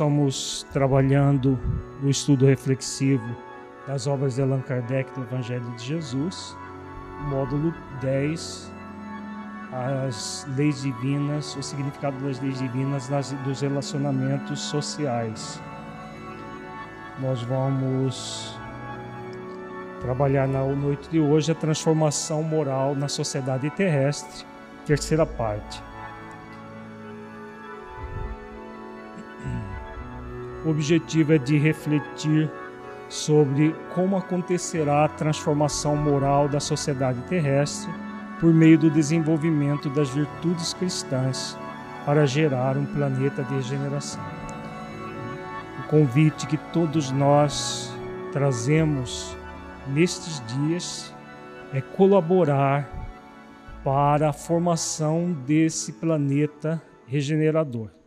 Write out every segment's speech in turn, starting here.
Estamos trabalhando no estudo reflexivo das obras de Allan Kardec do Evangelho de Jesus, módulo 10, as leis divinas, o significado das leis divinas nas, dos relacionamentos sociais. Nós vamos trabalhar na noite de hoje a transformação moral na sociedade terrestre, terceira parte. O objetivo é de refletir sobre como acontecerá a transformação moral da sociedade terrestre por meio do desenvolvimento das virtudes cristãs para gerar um planeta de regeneração. O convite que todos nós trazemos nestes dias é colaborar para a formação desse planeta regenerador.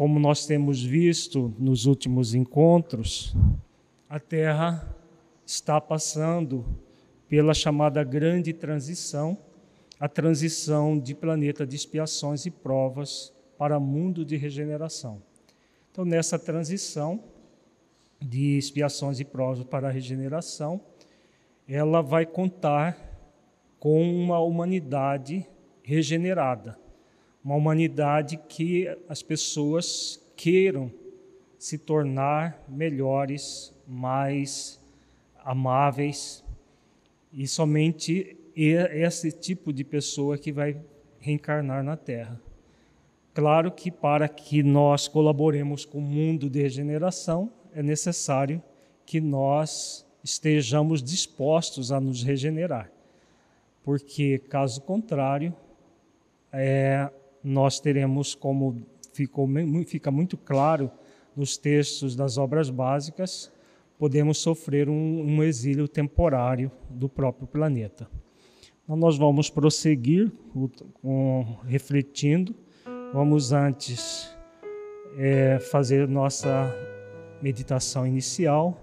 Como nós temos visto nos últimos encontros, a Terra está passando pela chamada grande transição, a transição de planeta de expiações e provas para mundo de regeneração. Então, nessa transição de expiações e provas para a regeneração, ela vai contar com uma humanidade regenerada uma humanidade que as pessoas queiram se tornar melhores, mais amáveis, e somente esse tipo de pessoa que vai reencarnar na Terra. Claro que para que nós colaboremos com o mundo de regeneração, é necessário que nós estejamos dispostos a nos regenerar, porque caso contrário, é, nós teremos, como ficou, fica muito claro nos textos das obras básicas, podemos sofrer um, um exílio temporário do próprio planeta. Então, nós vamos prosseguir com, refletindo. Vamos antes é, fazer nossa meditação inicial.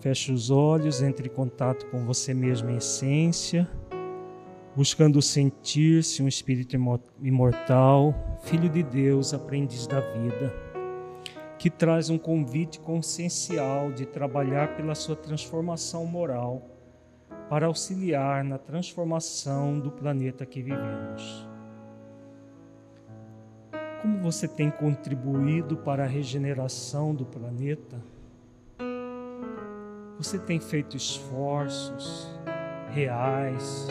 Feche os olhos, entre em contato com você mesmo em essência buscando sentir-se um espírito imortal, filho de Deus, aprendiz da vida, que traz um convite consciencial de trabalhar pela sua transformação moral para auxiliar na transformação do planeta que vivemos. Como você tem contribuído para a regeneração do planeta? Você tem feito esforços reais,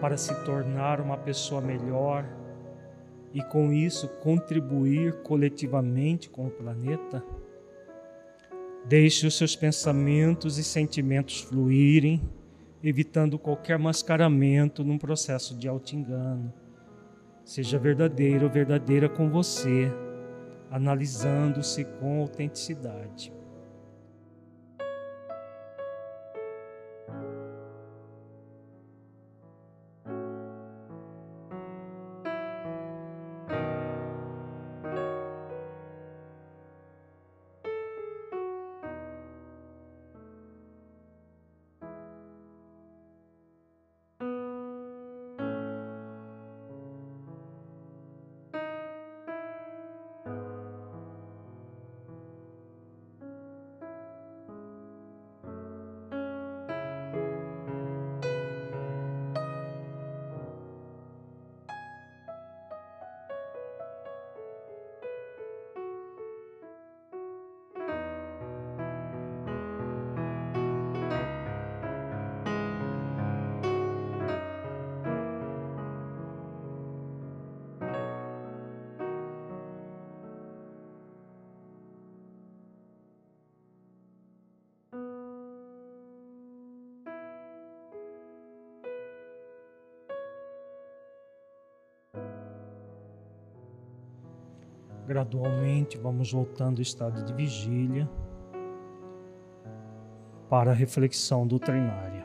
para se tornar uma pessoa melhor e com isso contribuir coletivamente com o planeta? Deixe os seus pensamentos e sentimentos fluírem, evitando qualquer mascaramento num processo de auto-engano. Seja verdadeiro ou verdadeira com você, analisando-se com autenticidade. Gradualmente vamos voltando ao estado de vigília para a reflexão doutrinária.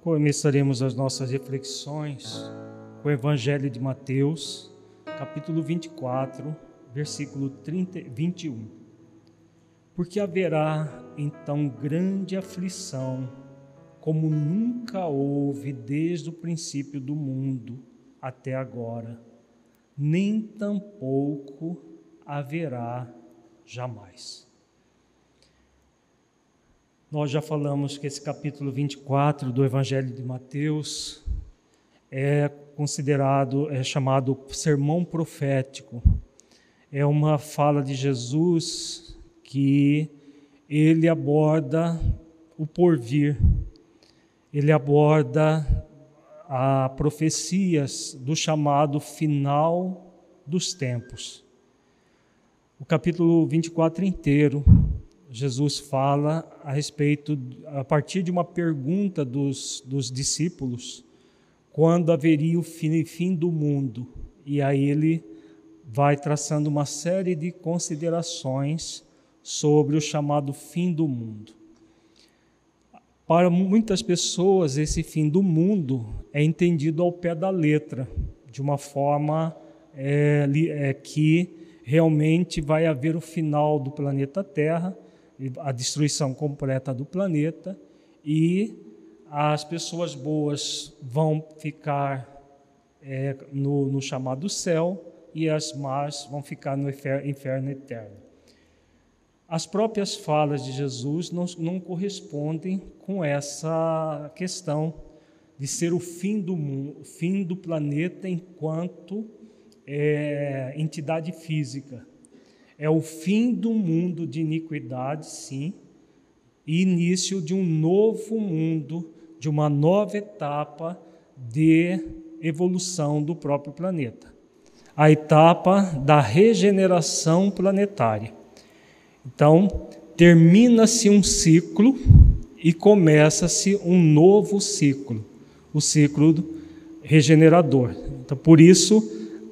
Começaremos as nossas reflexões com o Evangelho de Mateus, capítulo 24, versículo 30, 21 porque haverá então grande aflição como nunca houve desde o princípio do mundo até agora, nem tampouco haverá jamais. Nós já falamos que esse capítulo 24 do Evangelho de Mateus é considerado, é chamado sermão profético. É uma fala de Jesus que ele aborda o porvir, ele aborda a profecias do chamado final dos tempos. O capítulo 24 inteiro, Jesus fala a respeito, a partir de uma pergunta dos, dos discípulos, quando haveria o fim, fim do mundo. E aí ele vai traçando uma série de considerações sobre o chamado fim do mundo. Para muitas pessoas, esse fim do mundo é entendido ao pé da letra, de uma forma é, é, que realmente vai haver o final do planeta Terra, a destruição completa do planeta, e as pessoas boas vão ficar é, no, no chamado céu e as más vão ficar no inferno eterno. As próprias falas de Jesus não, não correspondem com essa questão de ser o fim do mundo, fim do planeta enquanto é, entidade física. É o fim do mundo de iniquidade, sim, e início de um novo mundo, de uma nova etapa de evolução do próprio planeta. A etapa da regeneração planetária. Então, termina-se um ciclo e começa-se um novo ciclo, o ciclo regenerador. Então, por isso,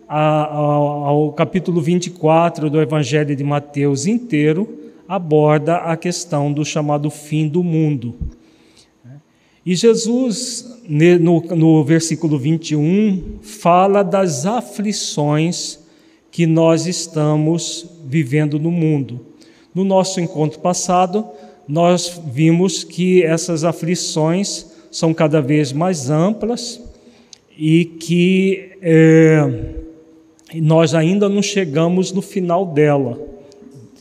ao capítulo 24 do Evangelho de Mateus inteiro aborda a questão do chamado fim do mundo. E Jesus, no, no versículo 21, fala das aflições que nós estamos vivendo no mundo. No nosso encontro passado, nós vimos que essas aflições são cada vez mais amplas e que é, nós ainda não chegamos no final dela,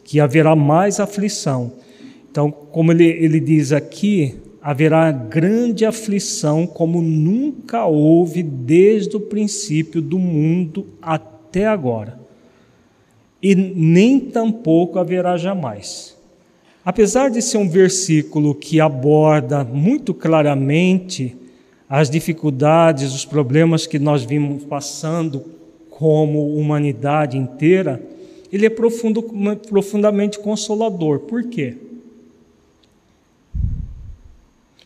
que haverá mais aflição. Então, como ele, ele diz aqui, haverá grande aflição como nunca houve desde o princípio do mundo até agora. E nem tampouco haverá jamais. Apesar de ser um versículo que aborda muito claramente as dificuldades, os problemas que nós vimos passando como humanidade inteira, ele é profundo, profundamente consolador. Por quê?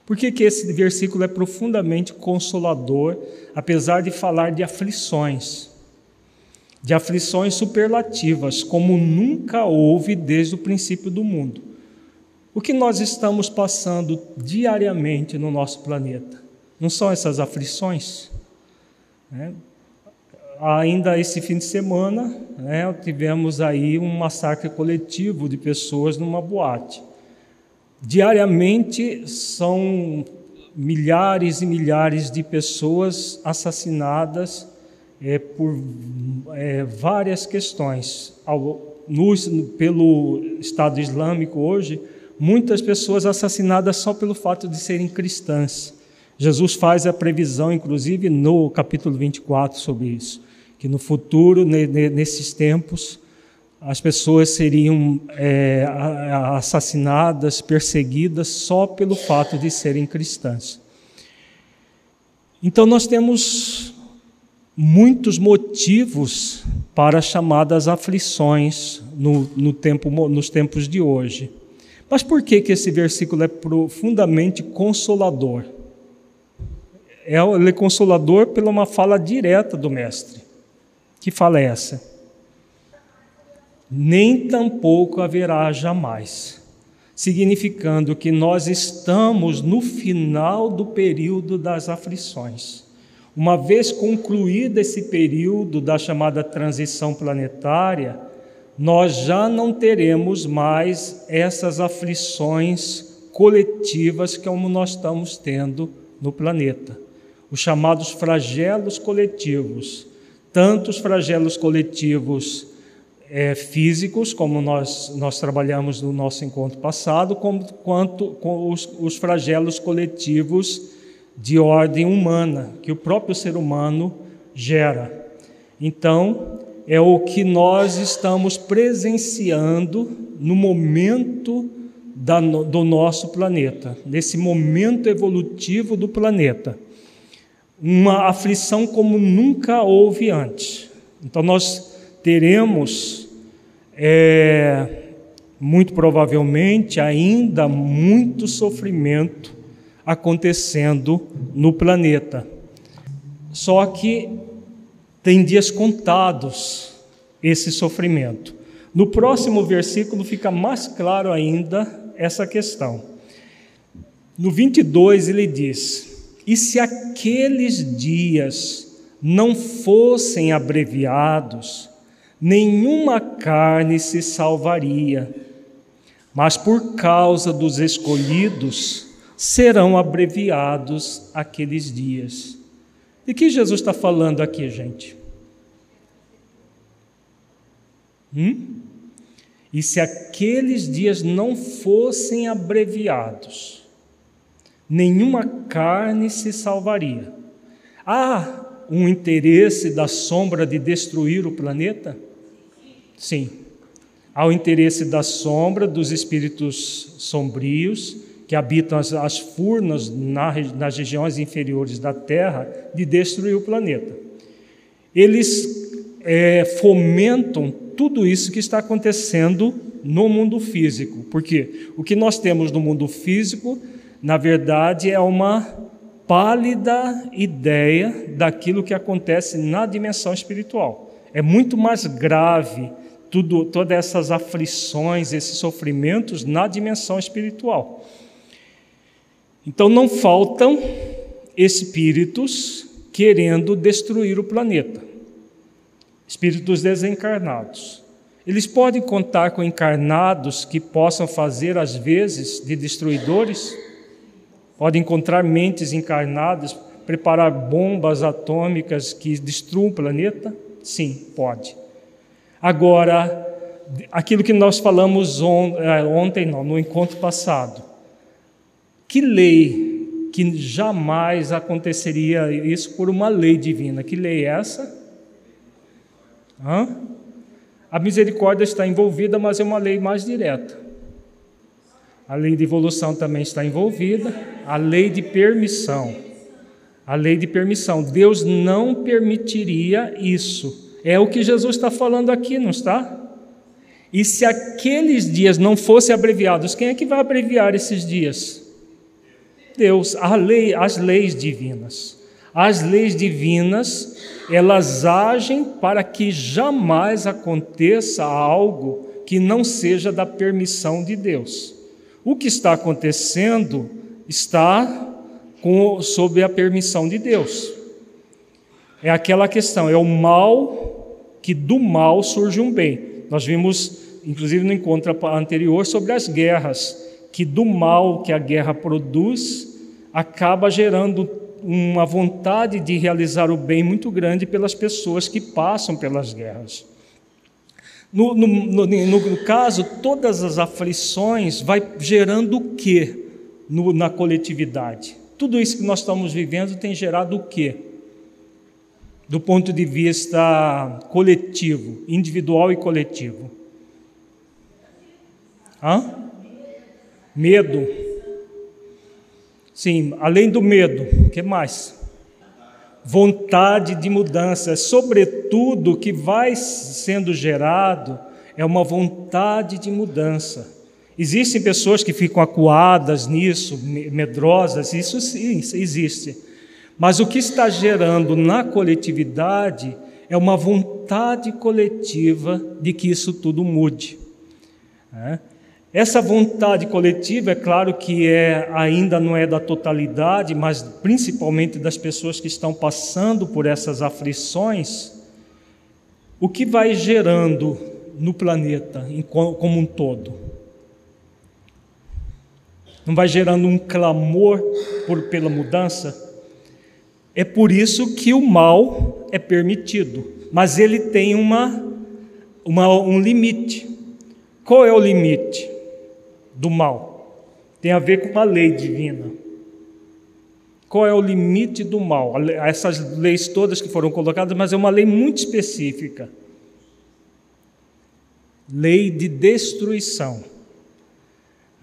Por que, que esse versículo é profundamente consolador, apesar de falar de aflições? De aflições superlativas, como nunca houve desde o princípio do mundo. O que nós estamos passando diariamente no nosso planeta? Não são essas aflições? Né? Ainda esse fim de semana, né, tivemos aí um massacre coletivo de pessoas numa boate. Diariamente são milhares e milhares de pessoas assassinadas é, por é, várias questões. Ao, no, pelo Estado Islâmico hoje, muitas pessoas assassinadas só pelo fato de serem cristãs. Jesus faz a previsão, inclusive no capítulo 24, sobre isso, que no futuro, nesses tempos, as pessoas seriam é, assassinadas, perseguidas só pelo fato de serem cristãs. Então, nós temos muitos motivos para chamadas aflições no, no tempo, nos tempos de hoje. Mas por que, que esse versículo é profundamente consolador? É, ele é consolador pela uma fala direta do Mestre. Que fala é essa? Nem tampouco haverá jamais, significando que nós estamos no final do período das aflições. Uma vez concluído esse período da chamada transição planetária, nós já não teremos mais essas aflições coletivas como nós estamos tendo no planeta. Os chamados flagelos coletivos, tanto os flagelos coletivos é, físicos, como nós, nós trabalhamos no nosso encontro passado, como, quanto com os, os flagelos coletivos de ordem humana, que o próprio ser humano gera. Então, é o que nós estamos presenciando no momento da, do nosso planeta, nesse momento evolutivo do planeta. Uma aflição como nunca houve antes. Então, nós teremos, é, muito provavelmente, ainda muito sofrimento acontecendo no planeta. Só que tem dias contados esse sofrimento. No próximo versículo fica mais claro ainda essa questão. No 22 ele diz: E se aqueles dias não fossem abreviados, nenhuma carne se salvaria, mas por causa dos escolhidos serão abreviados aqueles dias. De que Jesus está falando aqui, gente? Hum? E se aqueles dias não fossem abreviados, nenhuma carne se salvaria. Há um interesse da sombra de destruir o planeta? Sim. Há o interesse da sombra dos espíritos sombrios que habitam as, as furnas na, nas regiões inferiores da Terra de destruir o planeta. Eles é, fomentam tudo isso que está acontecendo no mundo físico, porque o que nós temos no mundo físico, na verdade, é uma pálida ideia daquilo que acontece na dimensão espiritual. É muito mais grave tudo, todas essas aflições, esses sofrimentos na dimensão espiritual. Então não faltam espíritos querendo destruir o planeta. Espíritos desencarnados. Eles podem contar com encarnados que possam fazer, às vezes, de destruidores? Podem encontrar mentes encarnadas, preparar bombas atômicas que destruam o planeta? Sim, pode. Agora, aquilo que nós falamos eh, ontem, não, no encontro passado, que lei que jamais aconteceria isso por uma lei divina? Que lei é essa? Hã? A misericórdia está envolvida, mas é uma lei mais direta. A lei de evolução também está envolvida, a lei de permissão. A lei de permissão. Deus não permitiria isso. É o que Jesus está falando aqui, não está? E se aqueles dias não fossem abreviados, quem é que vai abreviar esses dias? Deus, lei, as leis divinas. As leis divinas, elas agem para que jamais aconteça algo que não seja da permissão de Deus. O que está acontecendo está com, sob a permissão de Deus. É aquela questão, é o mal que do mal surge um bem. Nós vimos, inclusive no encontro anterior, sobre as guerras que do mal que a guerra produz acaba gerando uma vontade de realizar o bem muito grande pelas pessoas que passam pelas guerras. No, no, no, no caso, todas as aflições vai gerando o que na coletividade? Tudo isso que nós estamos vivendo tem gerado o que? Do ponto de vista coletivo, individual e coletivo. Hã? Medo. Sim, além do medo, o que mais? Vontade de mudança, sobretudo o que vai sendo gerado é uma vontade de mudança. Existem pessoas que ficam acuadas nisso, medrosas, isso sim existe. Mas o que está gerando na coletividade é uma vontade coletiva de que isso tudo mude. É? Essa vontade coletiva, é claro que é, ainda não é da totalidade, mas principalmente das pessoas que estão passando por essas aflições, o que vai gerando no planeta como um todo? Não vai gerando um clamor por, pela mudança? É por isso que o mal é permitido, mas ele tem uma, uma, um limite. Qual é o limite do mal? Tem a ver com uma lei divina. Qual é o limite do mal? Essas leis todas que foram colocadas, mas é uma lei muito específica. Lei de destruição.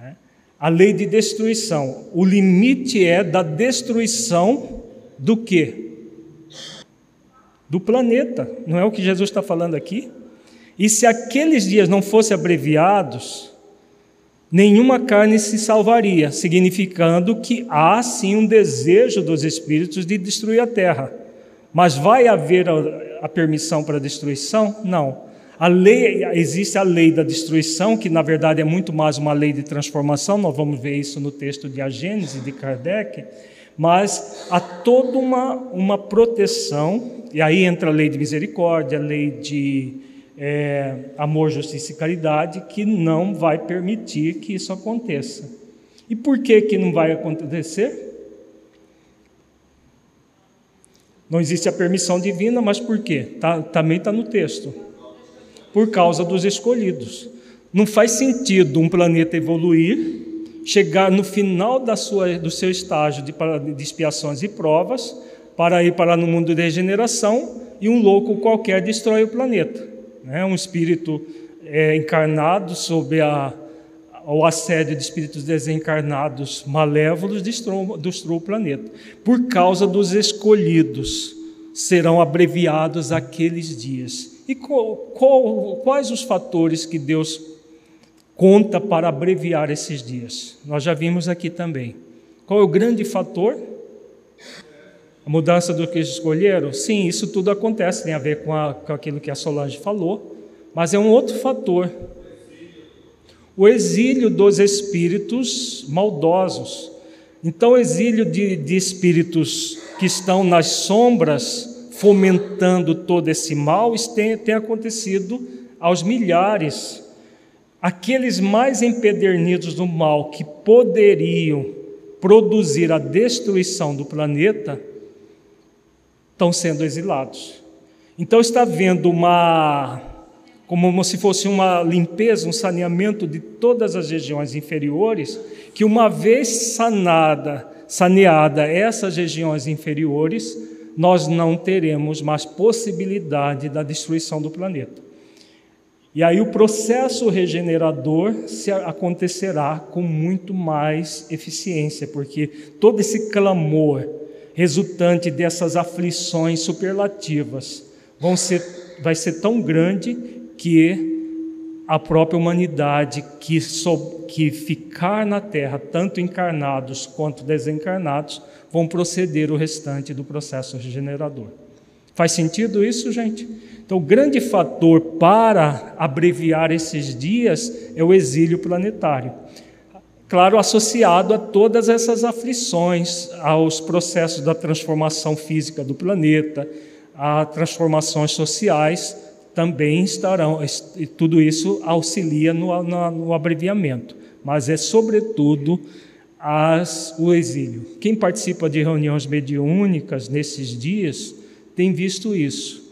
É. A lei de destruição. O limite é da destruição do quê? Do planeta. Não é o que Jesus está falando aqui? E se aqueles dias não fossem abreviados, nenhuma carne se salvaria, significando que há sim um desejo dos espíritos de destruir a terra. Mas vai haver a, permissão para a destruição? Não. A lei, existe a lei da destruição, que na verdade é muito mais uma lei de transformação, nós vamos ver isso no texto de A Gênese de Kardec, mas há toda uma, uma proteção, e aí entra a lei de misericórdia, a lei de é, amor, justiça e caridade, que não vai permitir que isso aconteça. E por que, que não vai acontecer? Não existe a permissão divina, mas por quê? Tá, também está no texto. Por causa dos escolhidos. Não faz sentido um planeta evoluir chegar no final da sua, do seu estágio de, de expiações e provas, para ir para no mundo de regeneração, e um louco qualquer destrói o planeta. Né? Um espírito é, encarnado sob a, o assédio de espíritos desencarnados malévolos destruiu o planeta. Por causa dos escolhidos, serão abreviados aqueles dias. E qual, qual, quais os fatores que Deus conta para abreviar esses dias. Nós já vimos aqui também. Qual é o grande fator? A mudança do que escolheram? Sim, isso tudo acontece, tem a ver com, a, com aquilo que a Solange falou, mas é um outro fator. O exílio dos espíritos maldosos. Então, o exílio de, de espíritos que estão nas sombras, fomentando todo esse mal, tem, tem acontecido aos milhares aqueles mais empedernidos do mal que poderiam produzir a destruição do planeta estão sendo exilados. Então está havendo uma como se fosse uma limpeza, um saneamento de todas as regiões inferiores, que uma vez sanada, saneada essas regiões inferiores, nós não teremos mais possibilidade da destruição do planeta. E aí o processo regenerador se acontecerá com muito mais eficiência, porque todo esse clamor resultante dessas aflições superlativas vão ser, vai ser tão grande que a própria humanidade que, so, que ficar na terra, tanto encarnados quanto desencarnados, vão proceder o restante do processo regenerador. Faz sentido isso, gente? Então, o grande fator para abreviar esses dias é o exílio planetário. Claro, associado a todas essas aflições, aos processos da transformação física do planeta, a transformações sociais, também estarão, e tudo isso auxilia no, no, no abreviamento, mas é sobretudo as, o exílio. Quem participa de reuniões mediúnicas nesses dias tem visto isso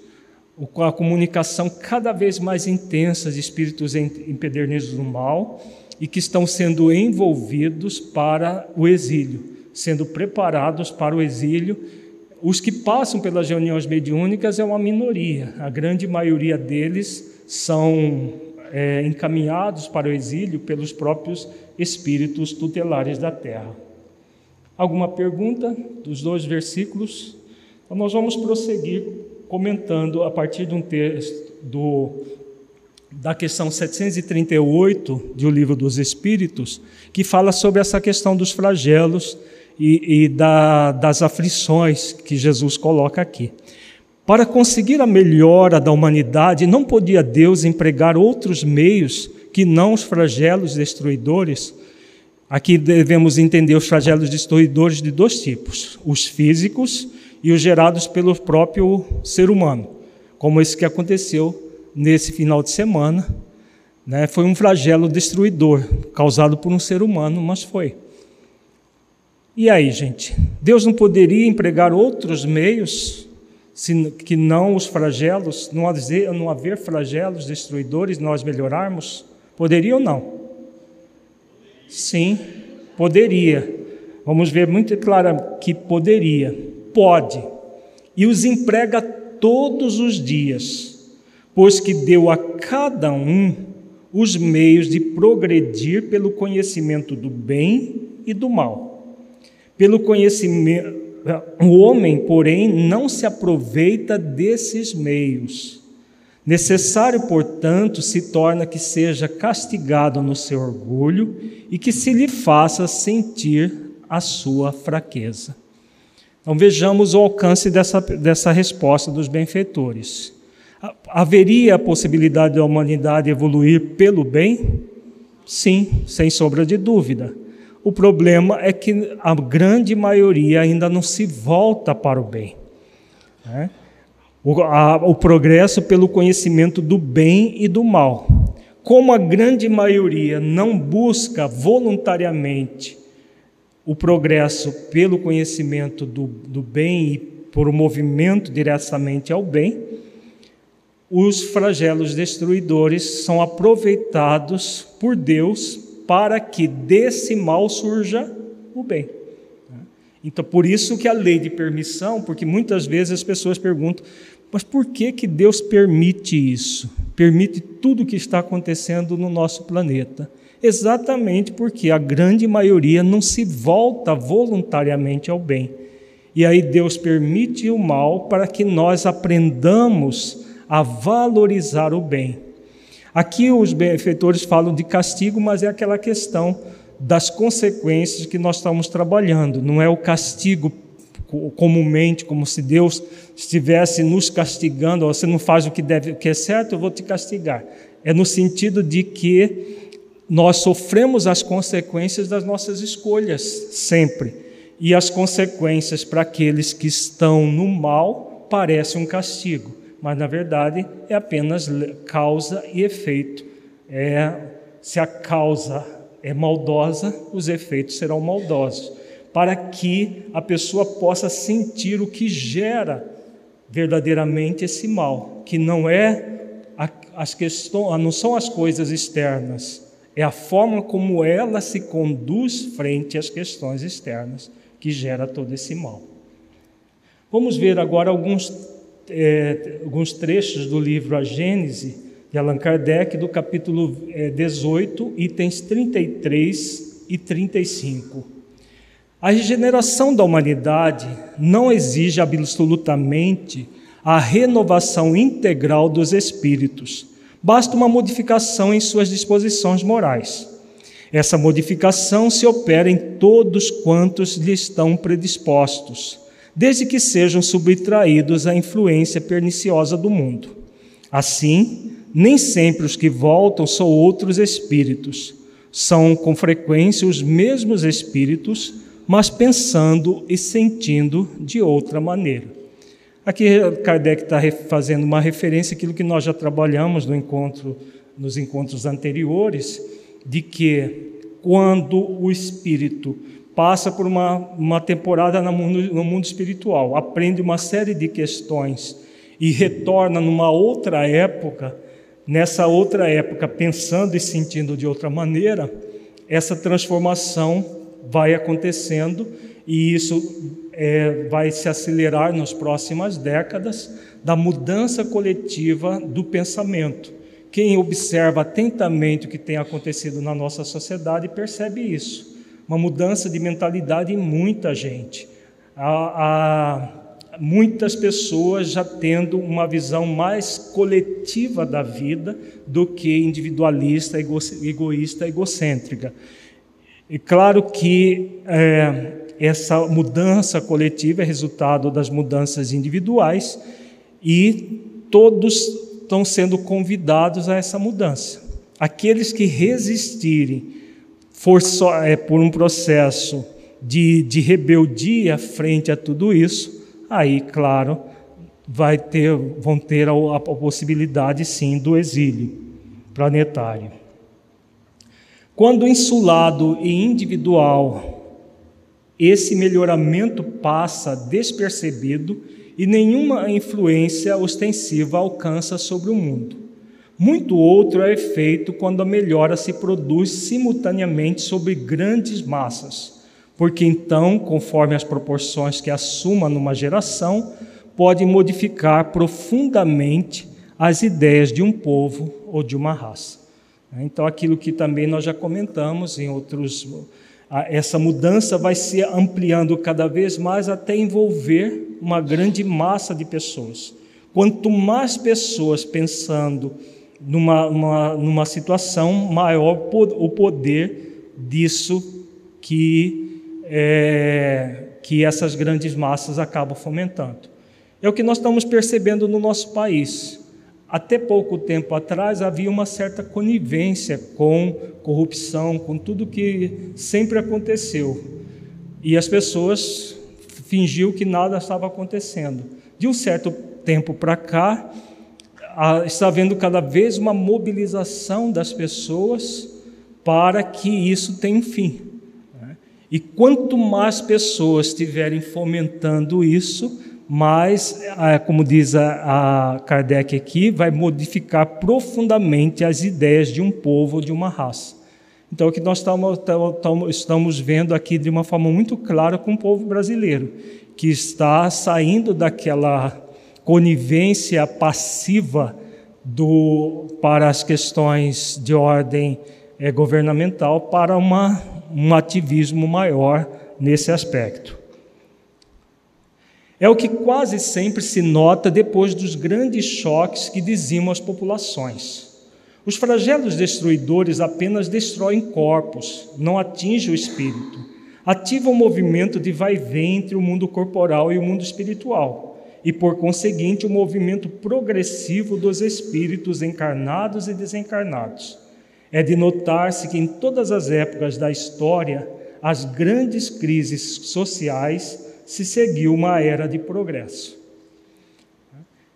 a comunicação cada vez mais intensa de espíritos empedernidos do mal e que estão sendo envolvidos para o exílio, sendo preparados para o exílio. Os que passam pelas reuniões mediúnicas é uma minoria, a grande maioria deles são é, encaminhados para o exílio pelos próprios espíritos tutelares da terra. Alguma pergunta dos dois versículos? Então, nós vamos prosseguir comentando a partir de um texto do, da questão 738 do Livro dos Espíritos, que fala sobre essa questão dos flagelos e, e da, das aflições que Jesus coloca aqui. Para conseguir a melhora da humanidade, não podia Deus empregar outros meios que não os flagelos destruidores. Aqui devemos entender os flagelos destruidores de dois tipos: os físicos e os gerados pelo próprio ser humano, como esse que aconteceu nesse final de semana. Né? Foi um flagelo destruidor causado por um ser humano, mas foi. E aí, gente? Deus não poderia empregar outros meios que não os flagelos, não haver, não haver flagelos destruidores, nós melhorarmos? Poderia ou não? Sim, poderia. Vamos ver muito claro que poderia. Pode. E os emprega todos os dias, pois que deu a cada um os meios de progredir pelo conhecimento do bem e do mal pelo conhecimento, o homem, porém, não se aproveita desses meios. Necessário, portanto, se torna que seja castigado no seu orgulho e que se lhe faça sentir a sua fraqueza. Então vejamos o alcance dessa, dessa resposta dos benfeitores. Haveria a possibilidade da humanidade evoluir pelo bem? Sim, sem sombra de dúvida. O problema é que a grande maioria ainda não se volta para o bem. Né? O, a, o progresso pelo conhecimento do bem e do mal. Como a grande maioria não busca voluntariamente o progresso pelo conhecimento do, do bem e por o movimento diretamente ao bem, os flagelos destruidores são aproveitados por Deus para que desse mal surja o bem. Então, por isso que a lei de permissão, porque muitas vezes as pessoas perguntam, mas por que, que Deus permite isso? Permite tudo o que está acontecendo no nosso planeta? Exatamente porque a grande maioria não se volta voluntariamente ao bem. E aí Deus permite o mal para que nós aprendamos a valorizar o bem. Aqui os benfeitores falam de castigo, mas é aquela questão das consequências que nós estamos trabalhando, não é o castigo comumente, como se Deus estivesse nos castigando, você não faz o que deve, o que é certo, eu vou te castigar. É no sentido de que nós sofremos as consequências das nossas escolhas sempre. E as consequências para aqueles que estão no mal parece um castigo mas na verdade é apenas causa e efeito. É, se a causa é maldosa, os efeitos serão maldosos, para que a pessoa possa sentir o que gera verdadeiramente esse mal, que não é as questões, não são as coisas externas, é a forma como ela se conduz frente às questões externas que gera todo esse mal. Vamos ver agora alguns é, alguns trechos do livro A Gênese, de Allan Kardec, do capítulo é, 18, itens 33 e 35. A regeneração da humanidade não exige absolutamente a renovação integral dos espíritos, basta uma modificação em suas disposições morais. Essa modificação se opera em todos quantos lhe estão predispostos desde que sejam subtraídos à influência perniciosa do mundo. Assim, nem sempre os que voltam são outros espíritos, são com frequência os mesmos espíritos, mas pensando e sentindo de outra maneira. Aqui Kardec está fazendo uma referência àquilo que nós já trabalhamos no encontro, nos encontros anteriores, de que quando o espírito passa por uma, uma temporada no mundo, no mundo espiritual, aprende uma série de questões e retorna numa outra época, nessa outra época, pensando e sentindo de outra maneira, essa transformação vai acontecendo e isso é, vai se acelerar nas próximas décadas da mudança coletiva do pensamento. Quem observa atentamente o que tem acontecido na nossa sociedade percebe isso uma mudança de mentalidade em muita gente. Muitas pessoas já tendo uma visão mais coletiva da vida do que individualista, ego, egoísta, egocêntrica. E claro que é, essa mudança coletiva é resultado das mudanças individuais e todos estão sendo convidados a essa mudança. Aqueles que resistirem for só, é, por um processo de, de rebeldia frente a tudo isso, aí, claro, vai ter, vão ter a, a possibilidade, sim, do exílio planetário. Quando insulado e individual esse melhoramento passa despercebido e nenhuma influência ostensiva alcança sobre o mundo. Muito outro é feito quando a melhora se produz simultaneamente sobre grandes massas, porque então, conforme as proporções que assuma numa geração, pode modificar profundamente as ideias de um povo ou de uma raça. Então, aquilo que também nós já comentamos em outros essa mudança vai se ampliando cada vez mais até envolver uma grande massa de pessoas. Quanto mais pessoas pensando numa, uma, numa situação, maior o poder disso que, é, que essas grandes massas acabam fomentando. É o que nós estamos percebendo no nosso país. Até pouco tempo atrás havia uma certa conivência com corrupção, com tudo que sempre aconteceu. E as pessoas fingiam que nada estava acontecendo. De um certo tempo para cá, está havendo cada vez uma mobilização das pessoas para que isso tenha um fim. Né? E quanto mais pessoas estiverem fomentando isso, mas, é, como diz a, Kardec aqui, vai modificar profundamente as ideias de um povo, de uma raça. Então, o que nós estamos vendo aqui de uma forma muito clara com o povo brasileiro, que está saindo daquela conivência passiva do, para as questões de ordem é, governamental para uma, um ativismo maior nesse aspecto. É o que quase sempre se nota depois dos grandes choques que dizimam as populações. Os flagelos destruidores apenas destroem corpos, não atingem o espírito. Ativam o movimento de vai-vem entre o mundo corporal e o mundo espiritual, e por conseguinte o movimento progressivo dos espíritos encarnados e desencarnados. É de notar-se que em todas as épocas da história, as grandes crises sociais se seguiu uma era de progresso.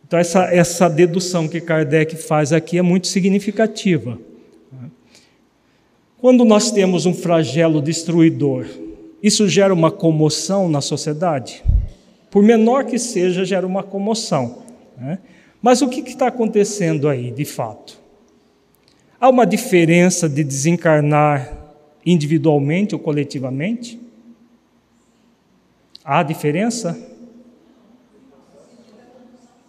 Então, essa, essa dedução que Kardec faz aqui é muito significativa. Quando nós temos um flagelo destruidor, isso gera uma comoção na sociedade? Por menor que seja, gera uma comoção. Né? Mas o que está acontecendo aí, de fato? Há uma diferença de desencarnar individualmente ou coletivamente? Há diferença?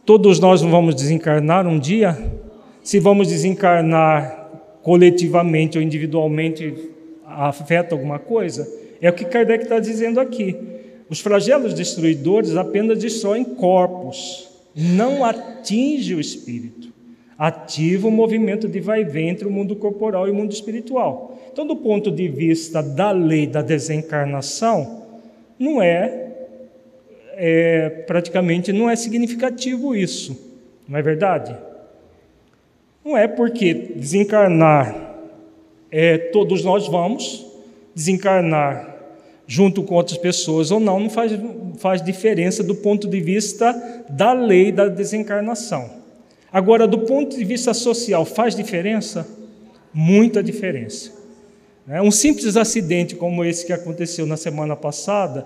Todos nós vamos desencarnar um dia? Se vamos desencarnar coletivamente ou individualmente, afeta alguma coisa? É o que Kardec está dizendo aqui. Os flagelos destruidores apenas destroem corpos, não atingem o espírito. Ativa o movimento de vai e vem entre o mundo corporal e o mundo espiritual. Então, do ponto de vista da lei da desencarnação, não é, é praticamente não é significativo isso, não é verdade? Não é porque desencarnar é, todos nós vamos desencarnar junto com outras pessoas ou não, não faz, faz diferença do ponto de vista da lei da desencarnação. Agora, do ponto de vista social, faz diferença? Muita diferença. É um simples acidente como esse que aconteceu na semana passada,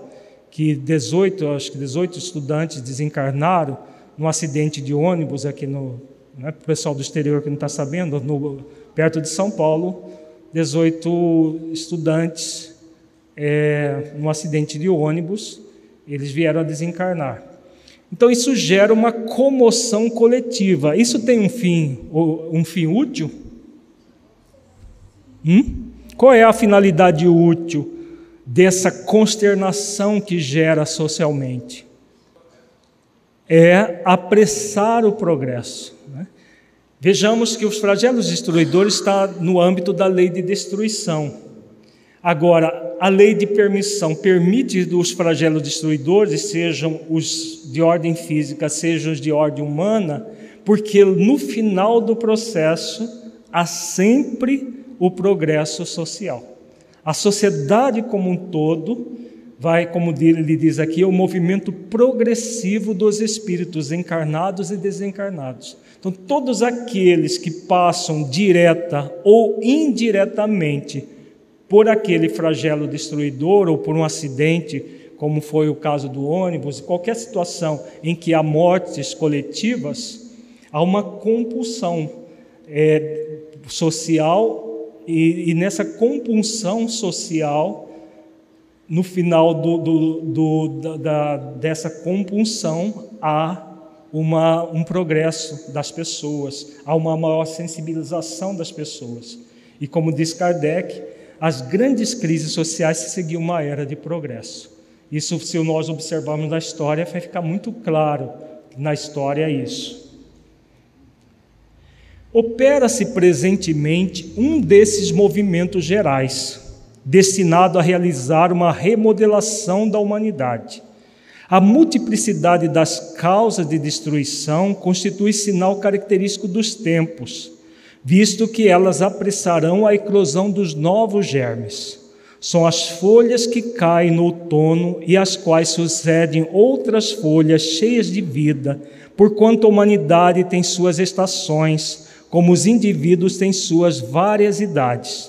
que 18, acho que 18 estudantes desencarnaram num acidente de ônibus aqui no, né, o pessoal do exterior que não está sabendo, no, perto de São Paulo, 18 estudantes é, num acidente de ônibus, eles vieram a desencarnar. Então isso gera uma comoção coletiva. Isso tem um fim, um fim útil? Hum? Qual é a finalidade útil dessa consternação que gera socialmente? É apressar o progresso. Né? Vejamos que os flagelos destruidores está no âmbito da lei de destruição. Agora, a lei de permissão permite que os flagelos destruidores, sejam os de ordem física, sejam os de ordem humana, porque no final do processo há sempre o progresso social. A sociedade como um todo vai, como ele diz aqui, o movimento progressivo dos espíritos encarnados e desencarnados. Então, todos aqueles que passam direta ou indiretamente por aquele flagelo destruidor ou por um acidente, como foi o caso do ônibus, qualquer situação em que há mortes coletivas, há uma compulsão é, social e, e, nessa compulsão social, no final do, do, do, da, dessa compulsão, há uma, um progresso das pessoas, há uma maior sensibilização das pessoas. E como diz Kardec, as grandes crises sociais se seguiam uma era de progresso. Isso, se nós observarmos na história, vai ficar muito claro na história isso. Opera-se presentemente um desses movimentos gerais, destinado a realizar uma remodelação da humanidade. A multiplicidade das causas de destruição constitui sinal característico dos tempos, visto que elas apressarão a eclosão dos novos germes. São as folhas que caem no outono e às quais sucedem outras folhas cheias de vida, porquanto a humanidade tem suas estações como os indivíduos têm suas várias idades.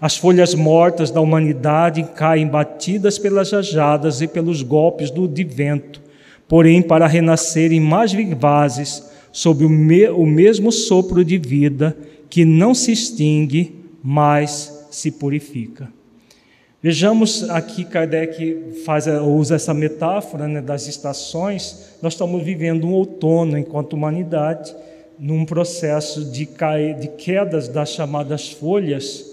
As folhas mortas da humanidade caem batidas pelas jajadas e pelos golpes do vento, porém para renascerem mais vivazes sob o, me, o mesmo sopro de vida que não se extingue, mas se purifica. Vejamos aqui, Kardec faz, usa essa metáfora né, das estações. Nós estamos vivendo um outono enquanto humanidade, num processo de, de quedas das chamadas folhas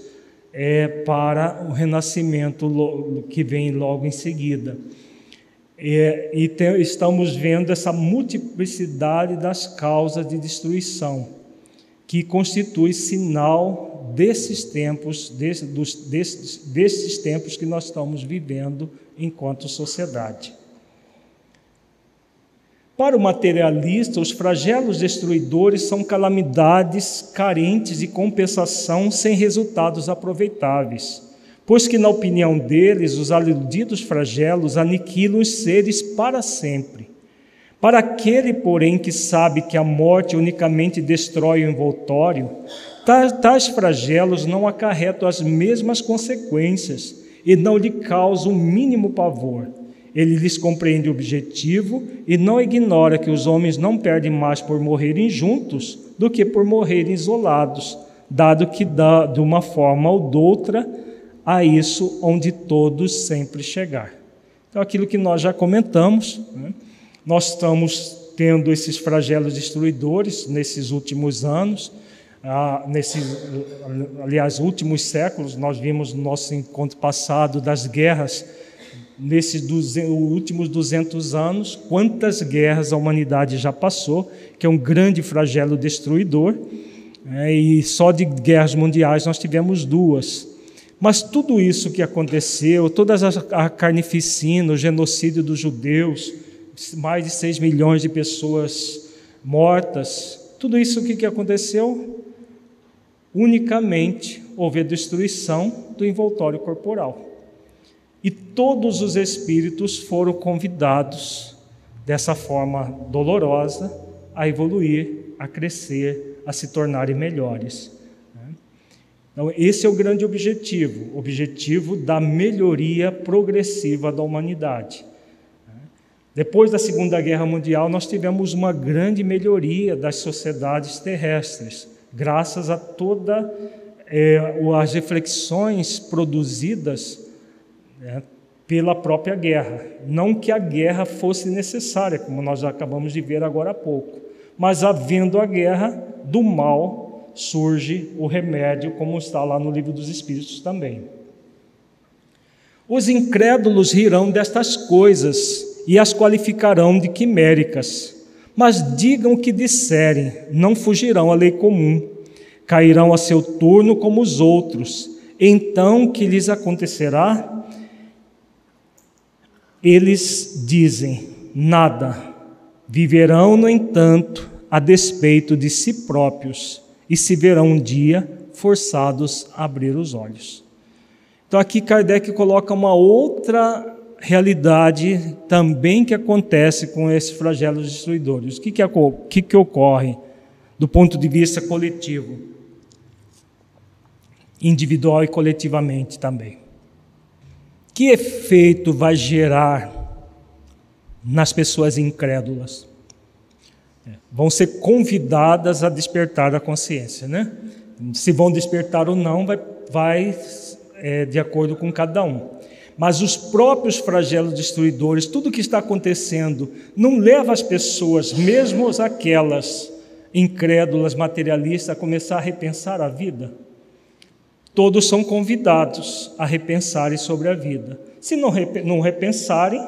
é, para o renascimento que vem logo em seguida. É, e te, estamos vendo essa multiplicidade das causas de destruição, que constitui sinal desses tempos, desse, dos, desses, desses tempos que nós estamos vivendo enquanto sociedade. Para o materialista, os flagelos destruidores são calamidades carentes de compensação sem resultados aproveitáveis, pois que, na opinião deles, os aludidos flagelos aniquilam os seres para sempre. Para aquele, porém, que sabe que a morte unicamente destrói o envoltório, tais flagelos não acarretam as mesmas consequências e não lhe causam o mínimo pavor ele lhes compreende o objetivo e não ignora que os homens não perdem mais por morrerem juntos do que por morrerem isolados, dado que dá de uma forma ou de outra a isso onde todos sempre chegar. Então, aquilo que nós já comentamos, né? Nós estamos tendo esses flagelos destruidores nesses últimos anos, ah, nesses, aliás, últimos séculos, nós vimos no nosso encontro passado das guerras. Nesses últimos 200 anos, quantas guerras a humanidade já passou, que é um grande flagelo destruidor, é, e só de guerras mundiais nós tivemos duas. Mas tudo isso que aconteceu, toda a carnificina, o genocídio dos judeus, mais de 6 milhões de pessoas mortas, tudo isso o que, que aconteceu? Unicamente houve a destruição do envoltório corporal. E todos os espíritos foram convidados, dessa forma dolorosa, a evoluir, a crescer, a se tornarem melhores. Né? Então, esse é o grande objetivo, objetivo da melhoria progressiva da humanidade. Depois da Segunda Guerra Mundial, nós tivemos uma grande melhoria das sociedades terrestres, graças a todas é, as reflexões produzidas né, pela própria guerra. Não que a guerra fosse necessária, como nós acabamos de ver agora há pouco, mas havendo a guerra, do mal surge o remédio, como está lá no livro dos Espíritos também. Os incrédulos rirão destas coisas e as qualificarão de quiméricas. Mas digam o que disserem, não fugirão à lei comum, cairão a seu turno como os outros. Então que lhes acontecerá? Eles dizem nada, viverão, no entanto, a despeito de si próprios e se verão um dia forçados a abrir os olhos. Então aqui Kardec coloca uma outra realidade também que acontece com esses flagelos destruidores. O que, que, que, que ocorre do ponto de vista coletivo? individual e coletivamente também. Que efeito vai gerar nas pessoas incrédulas? É, vão ser convidadas a despertar a consciência, né? Se vão despertar ou não, vai, vai é, de acordo com cada um. Mas os próprios flagelos destruidores, tudo que está acontecendo, não leva as pessoas, mesmo aquelas incrédulas, materialistas, a começar a repensar a vida? Todos são convidados a repensarem sobre a vida. Se não, não repensarem,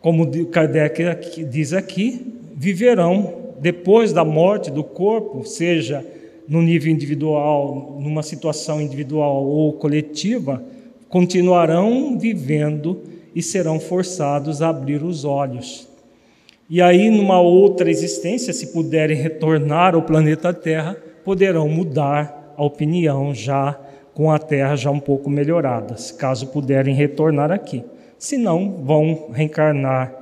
como Kardec diz aqui, viverão depois da morte do corpo, seja no nível individual, numa situação individual ou coletiva, continuarão vivendo e serão forçados a abrir os olhos. E aí, numa outra existência, se puderem retornar ao planeta Terra, poderão mudar a opinião já com a Terra já um pouco melhorada, caso puderem retornar aqui. Se não, vão reencarnar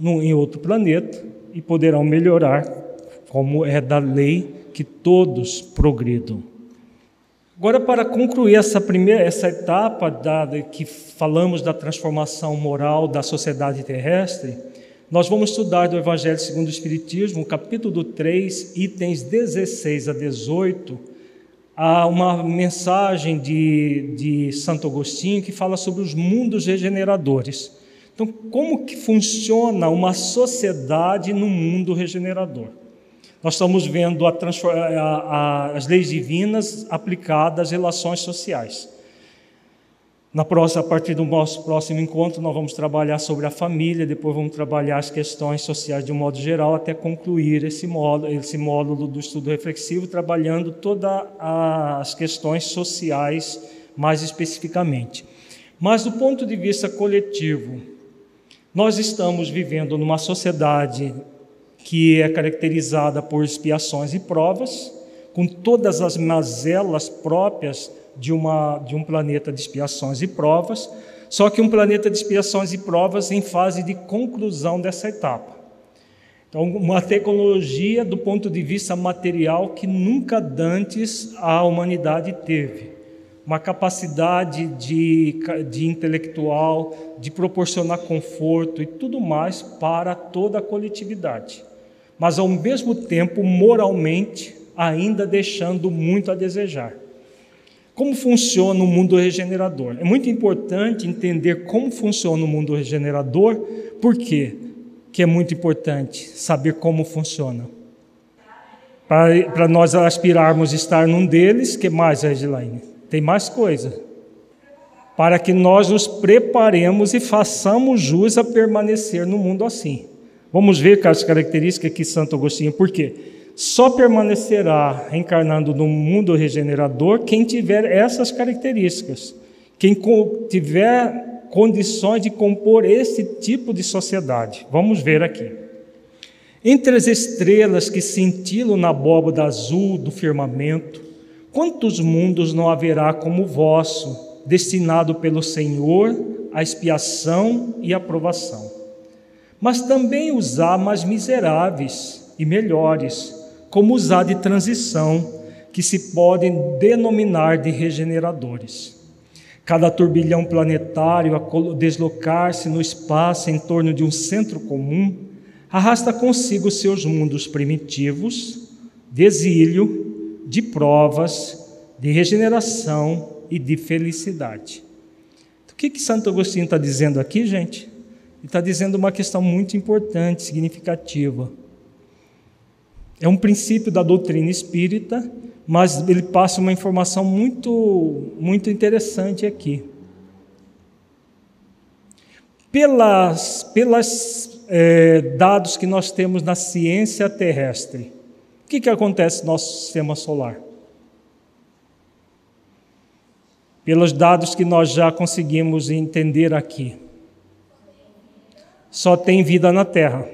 em outro planeta e poderão melhorar, como é da lei que todos progridam. Agora, para concluir essa primeira essa etapa da, que falamos da transformação moral da sociedade terrestre, nós vamos estudar do Evangelho segundo o Espiritismo, capítulo 3, itens 16 a 18, há uma mensagem de, de Santo Agostinho que fala sobre os mundos regeneradores. Então, como que funciona uma sociedade no mundo regenerador? Nós estamos vendo a, a, as leis divinas aplicadas às relações sociais. Na próxima, a partir do nosso próximo encontro, nós vamos trabalhar sobre a família, depois vamos trabalhar as questões sociais de um modo geral, até concluir esse módulo, esse módulo do estudo reflexivo, trabalhando todas as questões sociais mais especificamente. Mas do ponto de vista coletivo, nós estamos vivendo numa sociedade que é caracterizada por expiações e provas, com todas as mazelas próprias de, uma, de um planeta de expiações e provas, só que um planeta de expiações e provas em fase de conclusão dessa etapa. Então, uma tecnologia do ponto de vista material que nunca antes a humanidade teve uma capacidade de, de intelectual, de proporcionar conforto e tudo mais para toda a coletividade. Mas, ao mesmo tempo, moralmente, ainda deixando muito a desejar. Como funciona o mundo regenerador? É muito importante entender como funciona o mundo regenerador, por quê? Que é muito importante saber como funciona. Para, nós aspirarmos estar num deles, que mais, Regilaine? Tem mais coisa. Para que nós nos preparemos e façamos jus a permanecer no mundo assim. Vamos ver as características que Santo Agostinho, por quê? Só permanecerá reencarnando no mundo regenerador quem tiver essas características, quem tiver condições de compor esse tipo de sociedade. Vamos ver aqui. Entre as estrelas que cintilam na abóbada azul do firmamento, Quantos mundos não haverá como o vosso, destinado pelo Senhor à expiação e aprovação? Mas também os há mais miseráveis e melhores, como os há de transição, que se podem denominar de regeneradores. Cada turbilhão planetário, a deslocar-se no espaço em torno de um centro comum, arrasta consigo seus mundos primitivos, de exílio, de provas, de regeneração e de felicidade. O que, que Santo Agostinho está dizendo aqui, gente? Ele está dizendo uma questão muito importante, significativa. É um princípio da doutrina espírita, mas ele passa uma informação muito, muito interessante aqui. Pelas, pelas é, dados que nós temos na ciência terrestre, que, que acontece no nosso sistema solar? Pelos dados que nós já conseguimos entender aqui, só tem vida na Terra.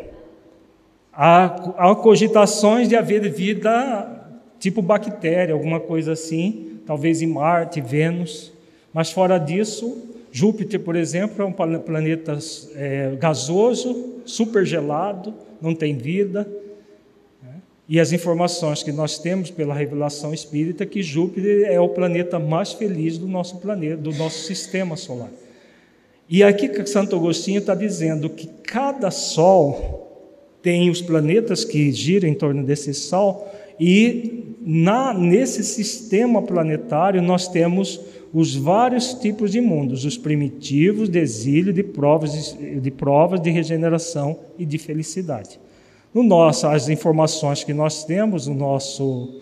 Há, há cogitações de haver vida tipo bactéria, alguma coisa assim, talvez em Marte, Vênus, mas fora disso, Júpiter, por exemplo, é um planeta é, gasoso, super gelado, não tem vida. E as informações que nós temos pela revelação espírita que Júpiter é o planeta mais feliz do nosso planeta, do nosso sistema solar. E aqui Santo Agostinho está dizendo que cada sol tem os planetas que giram em torno desse sol e na, nesse sistema planetário nós temos os vários tipos de mundos, os primitivos, de exílio, de provas de, de provas de regeneração e de felicidade. No nosso, as informações que nós temos no nosso,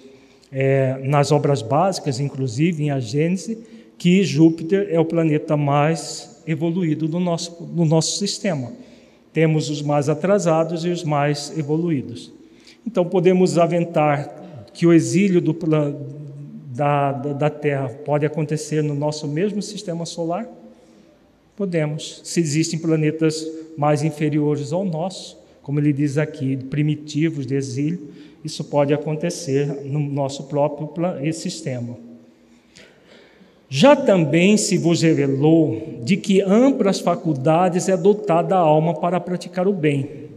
é, nas obras básicas, inclusive em A Gênese, que Júpiter é o planeta mais evoluído do nosso, do nosso sistema. Temos os mais atrasados e os mais evoluídos. Então podemos aventar que o exílio do, da, da, da Terra pode acontecer no nosso mesmo sistema solar? Podemos, se existem planetas mais inferiores ao nosso como ele diz aqui, primitivos de exílio, isso pode acontecer no nosso próprio sistema. Já também se vos revelou de que amplas faculdades é dotada a alma para praticar o bem,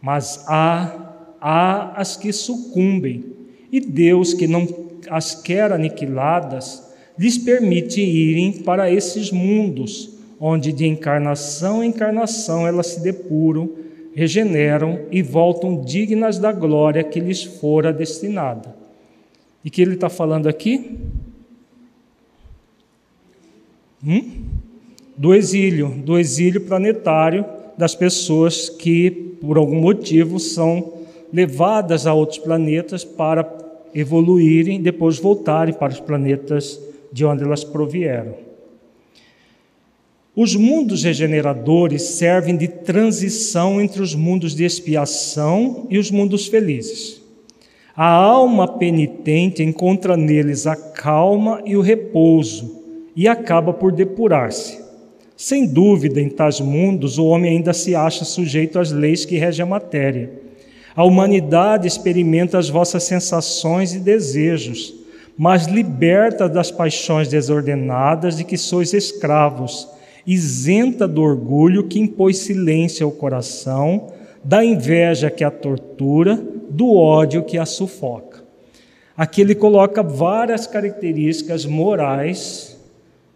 mas há, há as que sucumbem, e Deus, que não as quer aniquiladas, lhes permite irem para esses mundos, onde de encarnação em encarnação elas se depuram regeneram e voltam dignas da glória que lhes fora destinada. E que ele está falando aqui? Hum? Do exílio, do exílio planetário das pessoas que, por algum motivo, são levadas a outros planetas para evoluírem depois voltarem para os planetas de onde elas provieram. Os mundos regeneradores servem de transição entre os mundos de expiação e os mundos felizes. A alma penitente encontra neles a calma e o repouso e acaba por depurar-se. Sem dúvida, em tais mundos, o homem ainda se acha sujeito às leis que regem a matéria. A humanidade experimenta as vossas sensações e desejos, mas liberta das paixões desordenadas de que sois escravos isenta do orgulho que impôs silêncio ao coração, da inveja que a tortura, do ódio que a sufoca. Aqui ele coloca várias características morais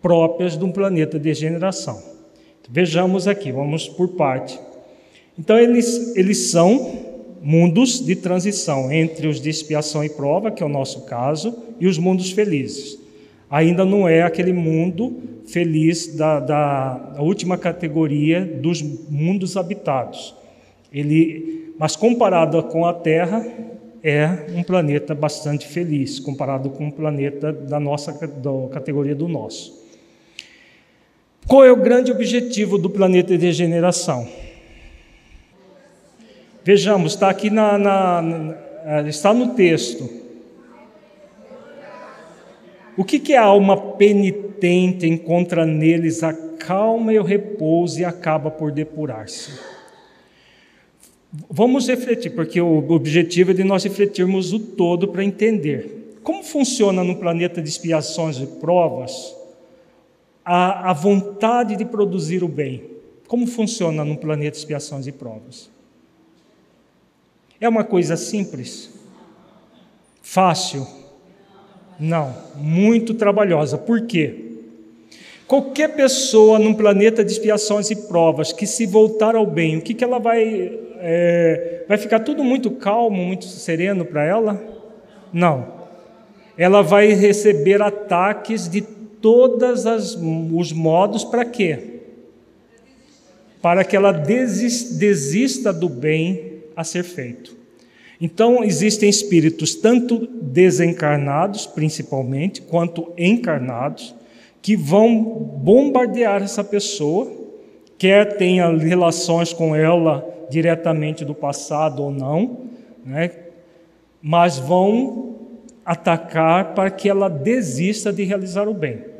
próprias de um planeta de degeneração. Vejamos aqui, vamos por parte. Então, eles, eles são mundos de transição entre os de expiação e prova, que é o nosso caso, e os mundos felizes. Ainda não é aquele mundo feliz da, da última categoria dos mundos habitados. Ele, mas comparado com a Terra, é um planeta bastante feliz, comparado com um planeta da nossa da categoria do nosso. Qual é o grande objetivo do planeta de regeneração? Vejamos, está aqui na, na, na está no texto. O que, que a alma penitente encontra neles a calma e o repouso e acaba por depurar-se? Vamos refletir, porque o objetivo é de nós refletirmos o todo para entender. Como funciona no planeta de expiações e provas a, a vontade de produzir o bem? Como funciona no planeta de expiações e provas? É uma coisa simples? Fácil? Não, muito trabalhosa. Por quê? Qualquer pessoa num planeta de expiações e provas que se voltar ao bem, o que, que ela vai. É, vai ficar tudo muito calmo, muito sereno para ela? Não. Ela vai receber ataques de todos os modos para quê? Para que ela desista do bem a ser feito. Então, existem espíritos tanto desencarnados, principalmente, quanto encarnados, que vão bombardear essa pessoa, quer tenha relações com ela diretamente do passado ou não, né? mas vão atacar para que ela desista de realizar o bem.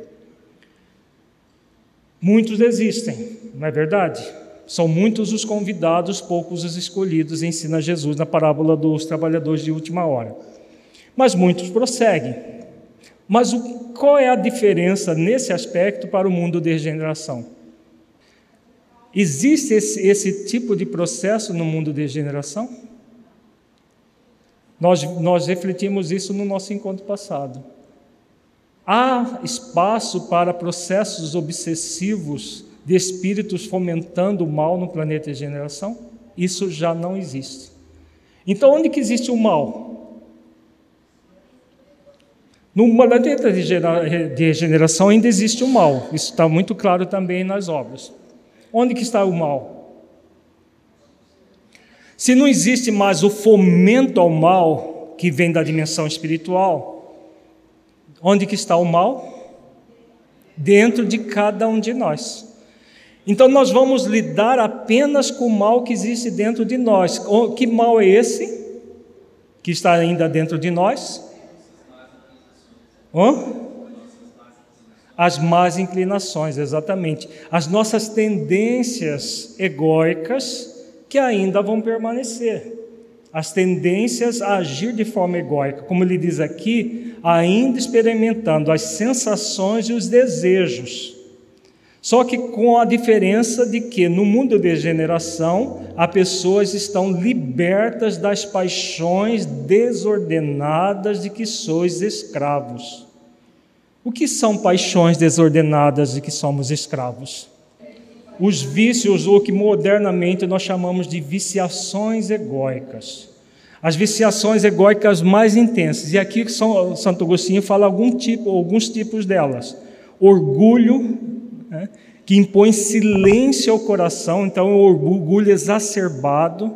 Muitos desistem, não é verdade? São muitos os convidados, poucos os escolhidos, ensina Jesus na parábola dos trabalhadores de última hora. Mas muitos prosseguem. Mas o, qual é a diferença nesse aspecto para o mundo de regeneração? Existe esse, esse tipo de processo no mundo de regeneração? Nós, nós refletimos isso no nosso encontro passado. Há espaço para processos obsessivos de espíritos fomentando o mal no planeta de regeneração? Isso já não existe. Então, onde que existe o mal? No planeta de regeneração ainda existe o mal. Isso está muito claro também nas obras. Onde que está o mal? Se não existe mais o fomento ao mal que vem da dimensão espiritual, onde que está o mal? Dentro de cada um de nós. Então nós vamos lidar apenas com o mal que existe dentro de nós. Que mal é esse? Que está ainda dentro de nós? Hã? As más inclinações, exatamente. As nossas tendências egóicas que ainda vão permanecer. As tendências a agir de forma egóica, como ele diz aqui, ainda experimentando as sensações e os desejos. Só que com a diferença de que no mundo de degeneração, as pessoas estão libertas das paixões desordenadas de que sois escravos. O que são paixões desordenadas de que somos escravos? Os vícios, ou que modernamente nós chamamos de viciações egóicas. As viciações egóicas mais intensas. E aqui São, Santo Agostinho fala algum tipo, alguns tipos delas. Orgulho, né, que impõe silêncio ao coração, então é um orgulho exacerbado.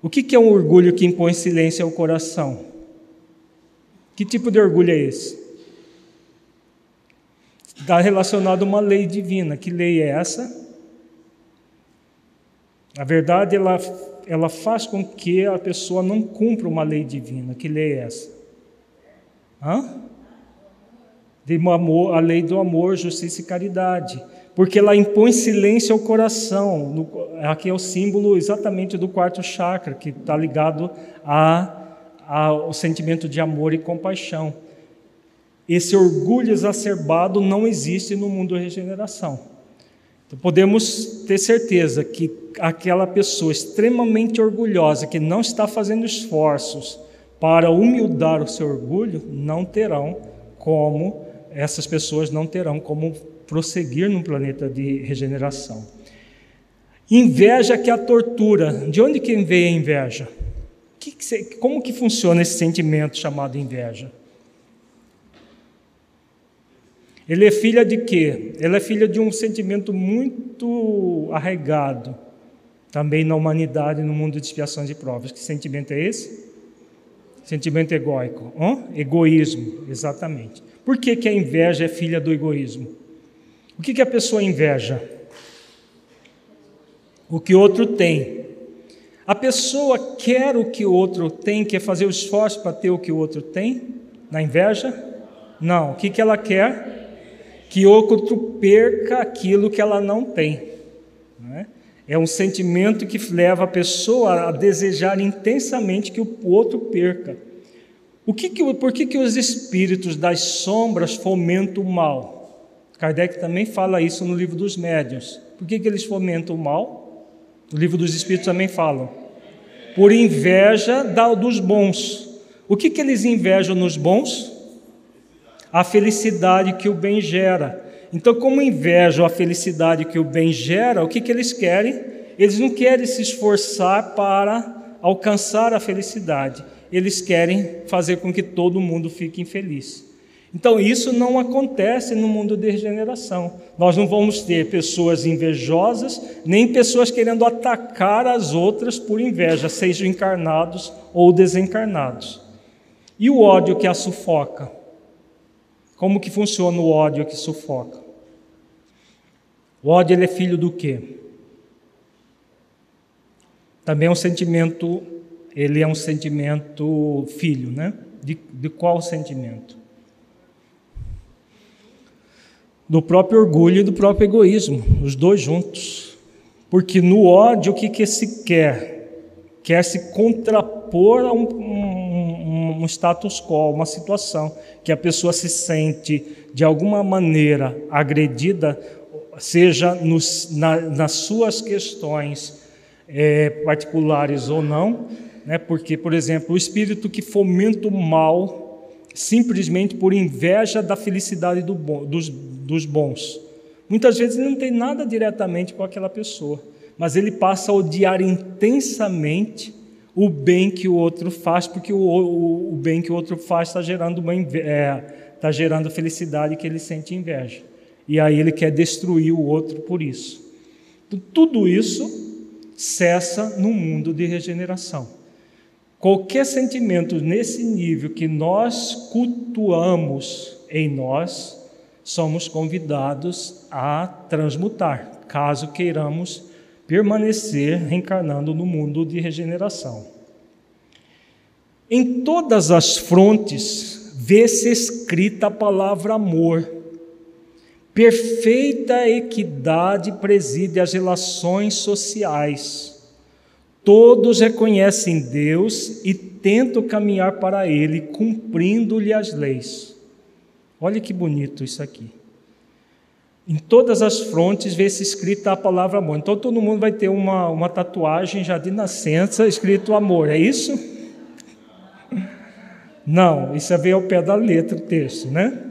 O que, que é um orgulho que impõe silêncio ao coração? Que tipo de orgulho é esse? está relacionado a uma lei divina. Que lei é essa? A verdade, ela, ela faz com que a pessoa não cumpra uma lei divina. Que lei é essa? Hã? De amor, a lei do amor, justiça e caridade. Porque ela impõe silêncio ao coração. No, aqui é o símbolo exatamente do quarto chakra, que está ligado a, ao sentimento de amor e compaixão. Esse orgulho exacerbado não existe no mundo da regeneração. Então, podemos ter certeza que aquela pessoa extremamente orgulhosa, que não está fazendo esforços para humildar o seu orgulho, não terão como, essas pessoas não terão como prosseguir no planeta de regeneração. Inveja que é a tortura. De onde que vem a inveja? como que funciona esse sentimento chamado inveja? Ele é filha de quê? Ela é filha de um sentimento muito arraigado também na humanidade, no mundo de expiações e provas. Que sentimento é esse? Sentimento egóico. Hã? Egoísmo, exatamente. Por que, que a inveja é filha do egoísmo? O que, que a pessoa inveja? O que outro tem. A pessoa quer o que o outro tem, quer fazer o esforço para ter o que o outro tem? Na inveja? Não. O que, que ela quer? que outro perca aquilo que ela não tem. É um sentimento que leva a pessoa a desejar intensamente que o outro perca. O que que, por que, que os espíritos das sombras fomentam o mal? Kardec também fala isso no livro dos médiuns. Por que, que eles fomentam o mal? No livro dos espíritos também falam. Por inveja dos bons. O que, que eles invejam nos bons? a felicidade que o bem gera. Então, como invejam a felicidade que o bem gera, o que, que eles querem? Eles não querem se esforçar para alcançar a felicidade, eles querem fazer com que todo mundo fique infeliz. Então, isso não acontece no mundo de regeneração. Nós não vamos ter pessoas invejosas, nem pessoas querendo atacar as outras por inveja, sejam encarnados ou desencarnados. E o ódio que a sufoca? Como que funciona o ódio que sufoca? O ódio ele é filho do quê? Também é um sentimento, ele é um sentimento filho, né? De, de qual sentimento? Do próprio orgulho e do próprio egoísmo, os dois juntos. Porque no ódio, o que, que se quer? Quer se contrapor a um, um, status quo, uma situação que a pessoa se sente de alguma maneira agredida, seja nos, na, nas suas questões é, particulares ou não, né? Porque, por exemplo, o espírito que fomenta o mal simplesmente por inveja da felicidade do bom, dos, dos bons. Muitas vezes não tem nada diretamente com aquela pessoa, mas ele passa a odiar intensamente o bem que o outro faz, porque o, o, o bem que o outro faz está gerando, uma, é, tá gerando felicidade que ele sente inveja. E aí ele quer destruir o outro por isso. Tudo isso cessa no mundo de regeneração. Qualquer sentimento nesse nível que nós cultuamos em nós, somos convidados a transmutar, caso queiramos permanecer reencarnando no mundo de regeneração. Em todas as frontes vê-se escrita a palavra amor Perfeita equidade preside as relações sociais. Todos reconhecem Deus e tentam caminhar para Ele, cumprindo-lhe as leis. Olha que bonito isso aqui. Em todas as frontes vê-se escrita a palavra amor. Então todo mundo vai ter uma, uma tatuagem já de nascença escrito amor, é isso? Não, isso ver ao pé da letra o texto, né?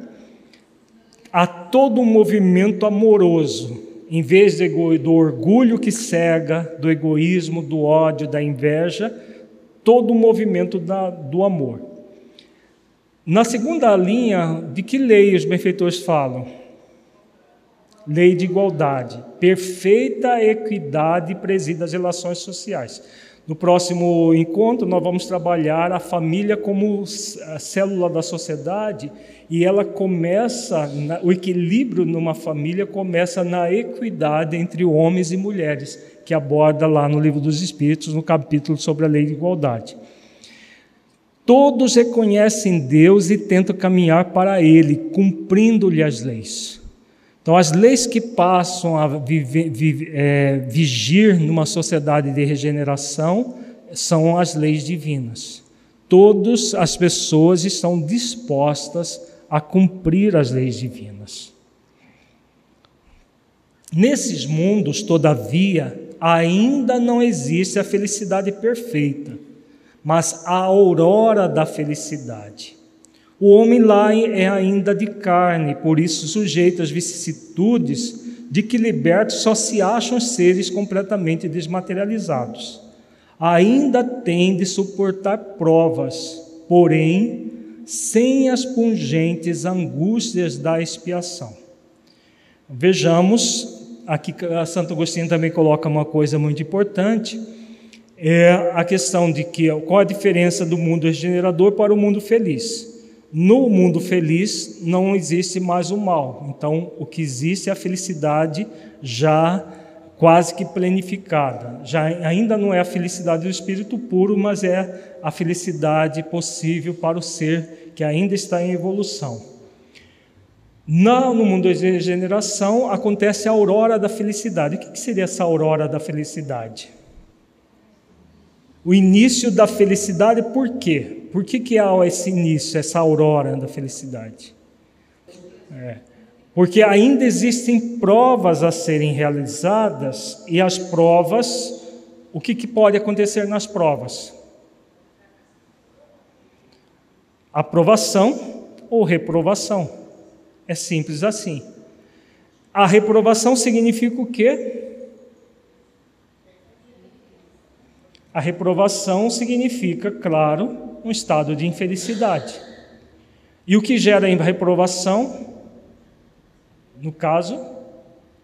a todo um movimento amoroso, em vez do orgulho que cega, do egoísmo, do ódio, da inveja, todo o movimento da, do amor. Na segunda linha, de que lei os benfeitores falam? Lei de igualdade. Perfeita equidade presida as relações sociais. No próximo encontro, nós vamos trabalhar a família como célula da sociedade e ela começa, o equilíbrio numa família começa na equidade entre homens e mulheres, que aborda lá no Livro dos Espíritos, no capítulo sobre a lei de igualdade. Todos reconhecem Deus e tentam caminhar para Ele, cumprindo-lhe as leis. Então, as leis que passam a é, vigir numa sociedade de regeneração são as leis divinas. Todas as pessoas estão dispostas a cumprir as leis divinas. Nesses mundos, todavia, ainda não existe a felicidade perfeita, mas a aurora da felicidade. O homem lá é ainda de carne, por isso sujeito às vicissitudes de que libertos só se acham seres completamente desmaterializados. Ainda tem de suportar provas, porém sem as pungentes angústias da expiação. Vejamos, aqui Santo Agostinho também coloca uma coisa muito importante, é a questão de que qual a diferença do mundo regenerador para o mundo feliz. No mundo feliz não existe mais o mal, então o que existe é a felicidade já quase que planificada. Já ainda não é a felicidade do espírito puro, mas é a felicidade possível para o ser que ainda está em evolução. No, no mundo da regeneração acontece a aurora da felicidade. O que seria essa aurora da felicidade? O início da felicidade, por quê? Por que, que há esse início, essa aurora da felicidade? É porque ainda existem provas a serem realizadas e as provas, o que, que pode acontecer nas provas? Aprovação ou reprovação. É simples assim. A reprovação significa o quê? A reprovação significa, claro, um estado de infelicidade. E o que gera a reprovação? no caso,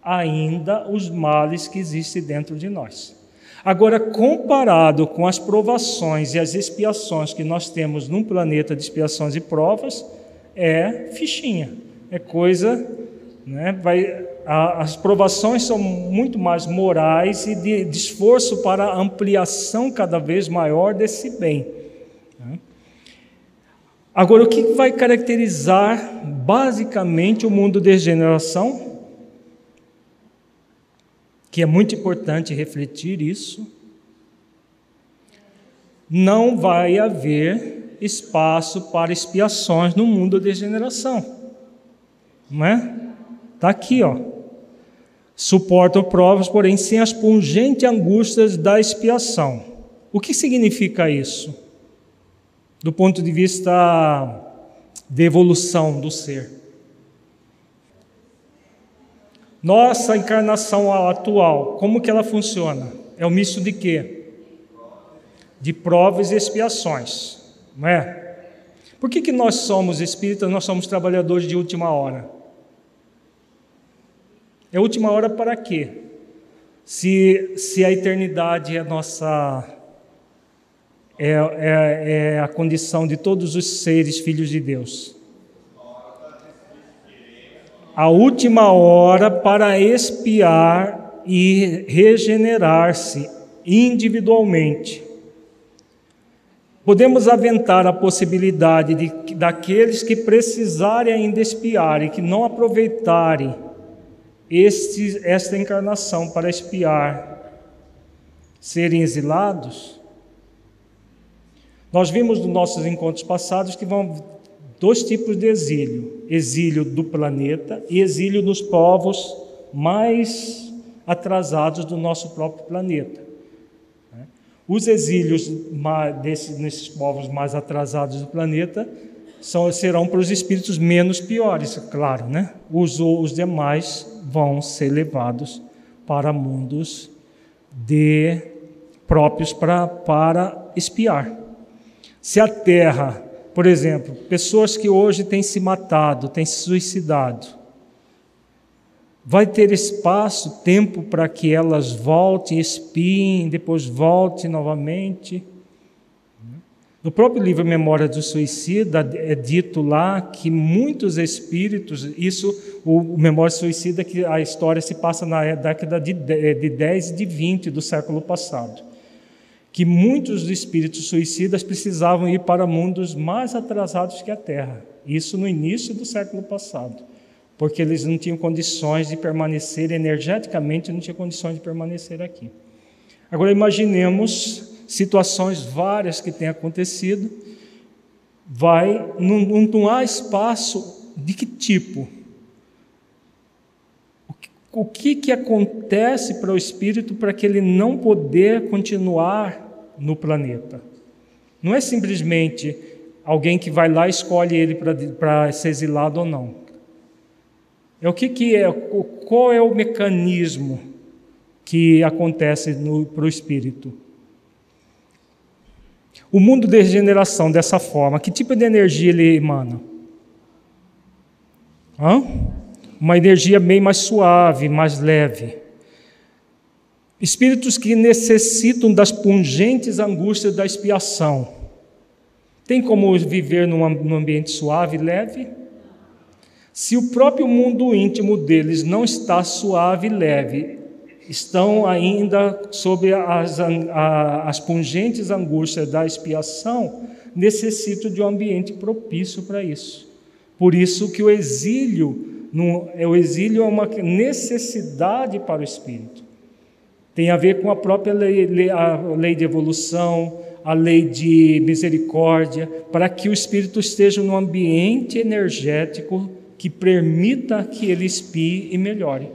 ainda os males que existem dentro de nós. Agora, comparado com as provações e as expiações que nós temos num planeta de expiações e provas, é fichinha, é coisa. Né, vai, as provações são muito mais morais e de, de esforço para ampliação cada vez maior desse bem. Né? Agora, o que vai caracterizar basicamente o mundo de regeneração? Que é muito importante refletir isso. Não vai haver espaço para expiações no mundo de regeneração. Não é? Está aqui, ó. Suportam provas, porém sem as pungentes angústias da expiação. O que significa isso? Do ponto de vista de evolução do ser. Nossa encarnação atual, como que ela funciona? É um misto de quê? De provas e expiações, não é? Por que, que nós somos espíritas, nós somos trabalhadores de última hora? É última hora para quê? Se, se a eternidade é nossa é, é, é a condição de todos os seres filhos de Deus. A última hora para expiar e regenerar-se individualmente. Podemos aventar a possibilidade de daqueles que precisarem ainda expiar e que não aproveitarem este, esta encarnação para expiar, serem exilados? Nós vimos nos nossos encontros passados que vão dois tipos de exílio: exílio do planeta e exílio dos povos mais atrasados do nosso próprio planeta. Os exílios desses, nesses povos mais atrasados do planeta são, serão para os espíritos menos piores, claro, né? Os, os demais vão ser levados para mundos de próprios para, para espiar. Se a Terra, por exemplo, pessoas que hoje têm se matado, têm se suicidado, vai ter espaço, tempo para que elas voltem, espiem, depois voltem novamente? No próprio livro Memória do Suicida é dito lá que muitos espíritos, isso, o Memória do Suicida, que a história se passa na década de 10 e de 20 do século passado, que muitos espíritos suicidas precisavam ir para mundos mais atrasados que a Terra, isso no início do século passado, porque eles não tinham condições de permanecer energeticamente, não tinham condições de permanecer aqui. Agora imaginemos situações várias que têm acontecido, vai, não, não há espaço de que tipo? O que, que, que acontece para o espírito para que ele não poder continuar no planeta? Não é simplesmente alguém que vai lá e escolhe ele para ser exilado ou não. É o que, que é, qual é o mecanismo que acontece para o espírito? O mundo de regeneração dessa forma, que tipo de energia ele emana? Hã? Uma energia bem mais suave, mais leve. Espíritos que necessitam das pungentes angústias da expiação. Tem como viver num ambiente suave e leve? Se o próprio mundo íntimo deles não está suave e leve, estão ainda sob as, as pungentes angústias da expiação, necessitam de um ambiente propício para isso. Por isso que o exílio, é, o exílio é uma necessidade para o espírito. Tem a ver com a própria lei, a lei de evolução, a lei de misericórdia, para que o espírito esteja num ambiente energético que permita que ele espie e melhore.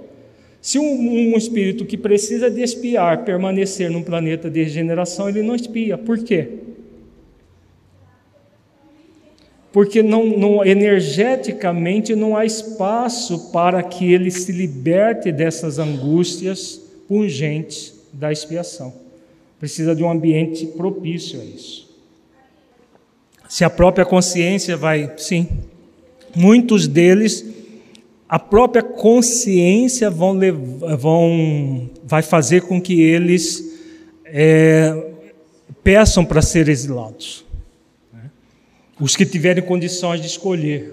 Se um, um, espírito que precisa de espiar permanecer num planeta de regeneração, ele não espia. Por quê? Porque não, não, energeticamente não há espaço para que ele se liberte dessas angústias pungentes da expiação. Precisa de um ambiente propício a isso. Se a própria consciência vai, sim, muitos deles a própria consciência vão, vão, vai fazer com que eles é, peçam para ser exilados. Né? Os que tiverem condições de escolher.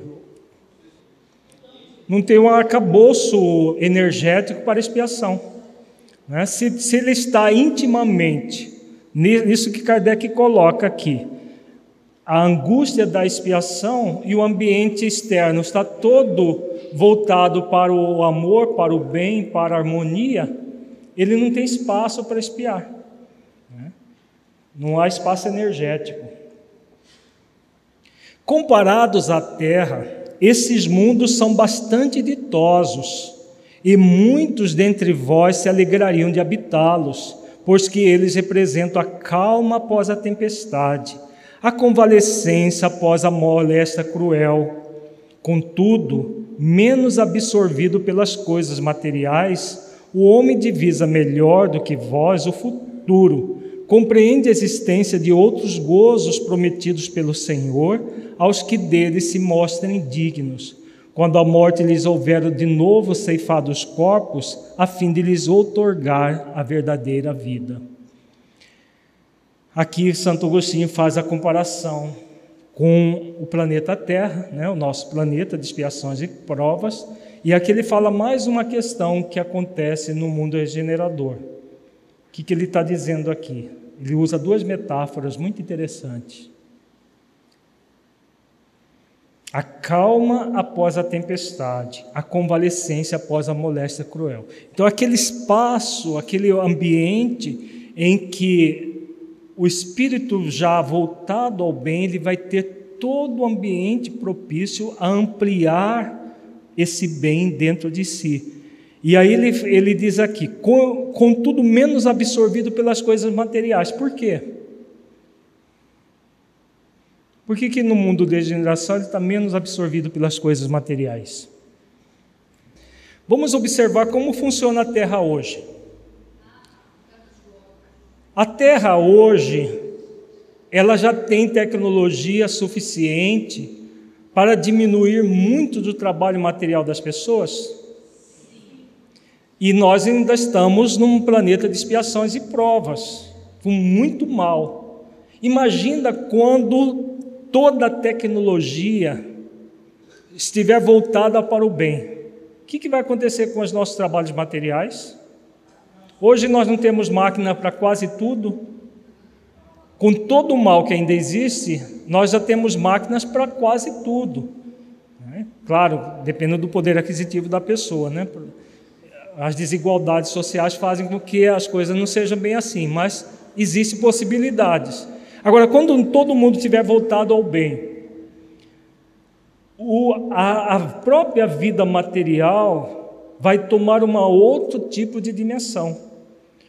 Não tem um arcabouço energético para expiação. Né? Se, se ele está intimamente, nisso que Kardec coloca aqui, a angústia da expiação e o ambiente externo está todo voltado para o amor, para o bem, para a harmonia, ele não tem espaço para espiar. Né? Não há espaço energético. Comparados à Terra, esses mundos são bastante ditosos, e muitos dentre vós se alegrariam de habitá-los, pois que eles representam a calma após a tempestade, a convalescência após a moléstia cruel. Contudo, menos absorvido pelas coisas materiais, o homem divisa melhor do que vós o futuro, compreende a existência de outros gozos prometidos pelo Senhor aos que dele se mostrem dignos, quando a morte lhes houver de novo ceifado os corpos, a fim de lhes outorgar a verdadeira vida. Aqui Santo Agostinho faz a comparação com o planeta Terra, né, o nosso planeta de expiações e provas, e aqui ele fala mais uma questão que acontece no mundo regenerador. O que, que ele está dizendo aqui? Ele usa duas metáforas muito interessantes. A calma após a tempestade, a convalescência após a moléstia cruel. Então, aquele espaço, aquele ambiente em que o espírito já voltado ao bem, ele vai ter todo o ambiente propício a ampliar esse bem dentro de si. E aí ele, ele diz aqui, contudo menos absorvido pelas coisas materiais. Por quê? Por que, que no mundo de degeneração ele está menos absorvido pelas coisas materiais? Vamos observar como funciona a Terra hoje. A Terra hoje, ela já tem tecnologia suficiente para diminuir muito do trabalho material das pessoas? E nós ainda estamos num planeta de expiações e provas, com muito mal. Imagina quando toda a tecnologia estiver voltada para o bem, o que, vai acontecer com os nossos trabalhos materiais? Hoje nós não temos máquina para quase tudo. Com todo o mal que ainda existe, nós já temos máquinas para quase tudo. Né? Claro, dependendo do poder aquisitivo da pessoa. Né? As desigualdades sociais fazem com que as coisas não sejam bem assim, mas existem possibilidades. Agora, quando todo mundo tiver voltado ao bem, o, a, a própria vida material vai tomar um outro tipo de dimensão.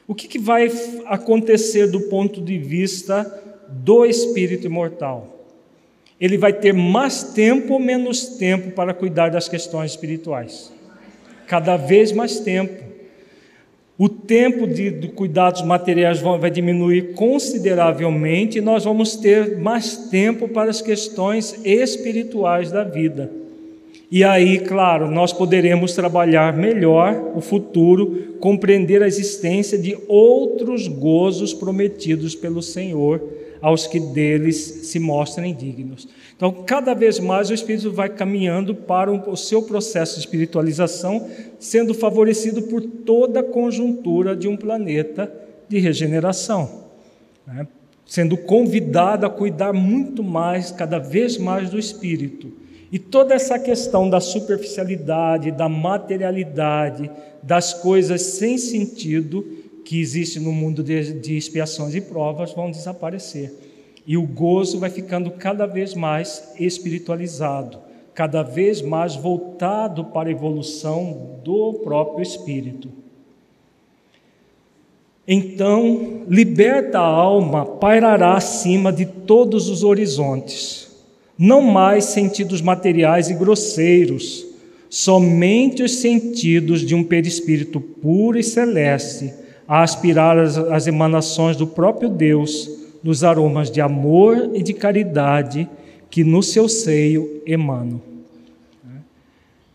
O que, que vai acontecer do ponto de vista do espírito imortal? Ele vai ter mais tempo ou menos tempo para cuidar das questões espirituais? Cada vez mais tempo. O tempo de, de cuidados materiais vai diminuir consideravelmente e nós vamos ter mais tempo para as questões espirituais da vida. E aí, claro, nós poderemos trabalhar melhor o futuro, compreender a existência de outros gozos prometidos pelo Senhor aos que deles se mostrem dignos. Então, cada vez mais o espírito vai caminhando para o seu processo de espiritualização, sendo favorecido por toda a conjuntura de um planeta de regeneração, né? sendo convidado a cuidar muito mais, cada vez mais do espírito. E toda essa questão da superficialidade, da materialidade, das coisas sem sentido que existe no mundo de, de expiações e provas vão desaparecer. E o gozo vai ficando cada vez mais espiritualizado, cada vez mais voltado para a evolução do próprio espírito. Então, liberta a alma pairará acima de todos os horizontes, não mais sentidos materiais e grosseiros, somente os sentidos de um perispírito puro e celeste, a aspirar as, as emanações do próprio Deus nos aromas de amor e de caridade que no seu seio emanam.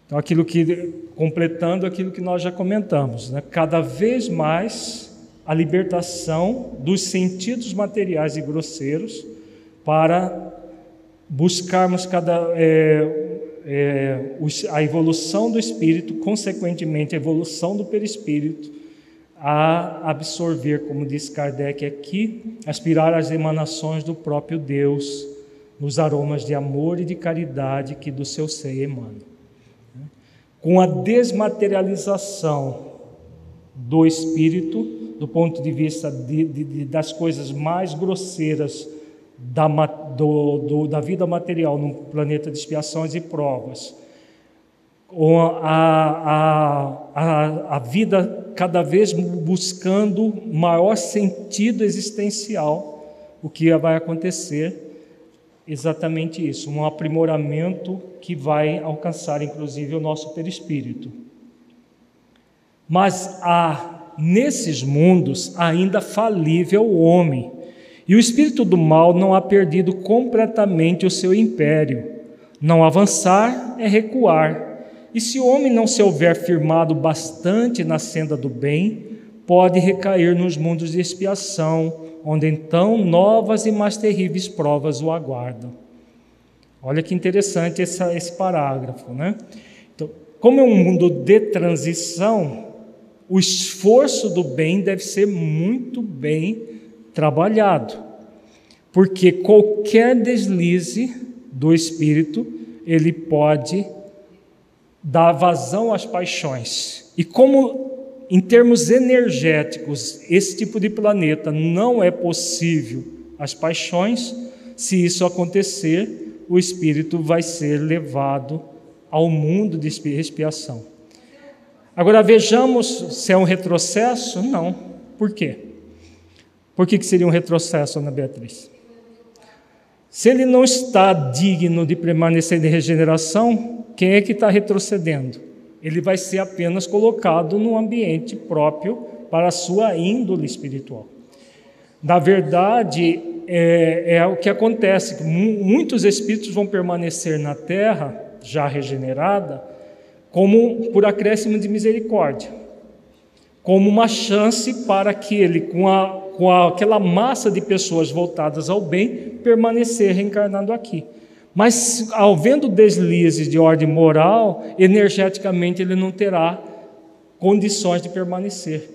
Então, aquilo que, completando aquilo que nós já comentamos, né? cada vez mais a libertação dos sentidos materiais e grosseiros para buscarmos cada, é, é, a evolução do espírito, consequentemente, a evolução do perispírito a absorver, como diz Kardec aqui, aspirar às emanações do próprio Deus, nos aromas de amor e de caridade que do seu ser emana. Com a desmaterialização do espírito, do ponto de vista de, de, das coisas mais grosseiras da, do, do, da vida material no planeta de expiações e provas, a, a, a, a vida cada vez buscando maior sentido existencial, o que vai acontecer exatamente isso, um aprimoramento que vai alcançar inclusive o nosso perispírito. Mas há nesses mundos ainda falível o homem, e o espírito do mal não há perdido completamente o seu império. Não avançar é recuar. E se o homem não se houver firmado bastante na senda do bem, pode recair nos mundos de expiação, onde então novas e mais terríveis provas o aguardam. Olha que interessante essa, esse parágrafo, né? Então, como é um mundo de transição, o esforço do bem deve ser muito bem trabalhado, porque qualquer deslize do espírito, ele pode dar vazão às paixões. E como em termos energéticos, esse tipo de planeta não é possível as paixões, se isso acontecer, o espírito vai ser levado ao mundo de expiação. Agora vejamos se é um retrocesso? Não. Por quê? Por que, que seria um retrocesso, Ana Beatriz? Se ele não está digno de permanecer em regeneração, quem é que está retrocedendo? ele vai ser apenas colocado no ambiente próprio para a sua índole espiritual. Na verdade, é, é o que acontece: muitos espíritos vão permanecer na terra, já regenerada, como por acréscimo de misericórdia, como uma chance para que ele, com, a, com aquela massa de pessoas voltadas ao bem, permanecer reencarnado aqui. Mas, ao vendo deslizes de ordem moral, energeticamente ele não terá condições de permanecer.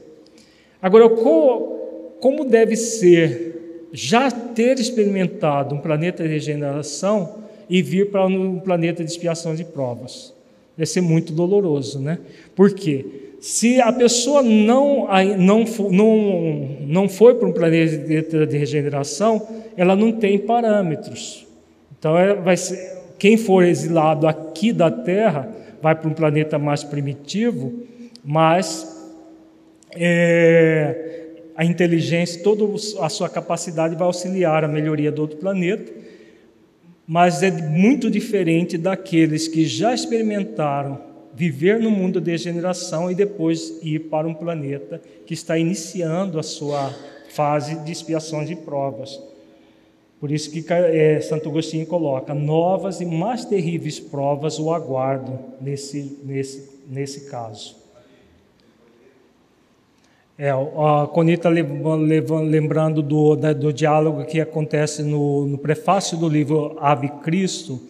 Agora, como deve ser já ter experimentado um planeta de regeneração e vir para um planeta de expiação de provas? Deve ser muito doloroso, né? Por quê? Se a pessoa não, não, não, não foi para um planeta de regeneração, ela não tem parâmetros. Então, é, vai ser, quem for exilado aqui da Terra vai para um planeta mais primitivo, mas é, a inteligência, toda a sua capacidade vai auxiliar a melhoria do outro planeta, mas é muito diferente daqueles que já experimentaram viver no mundo de degeneração e depois ir para um planeta que está iniciando a sua fase de expiação de provas. Por isso que é, Santo Agostinho coloca: novas e mais terríveis provas o aguardam nesse, nesse, nesse caso. É, a Conita lembrando do, do diálogo que acontece no, no prefácio do livro Ave Cristo,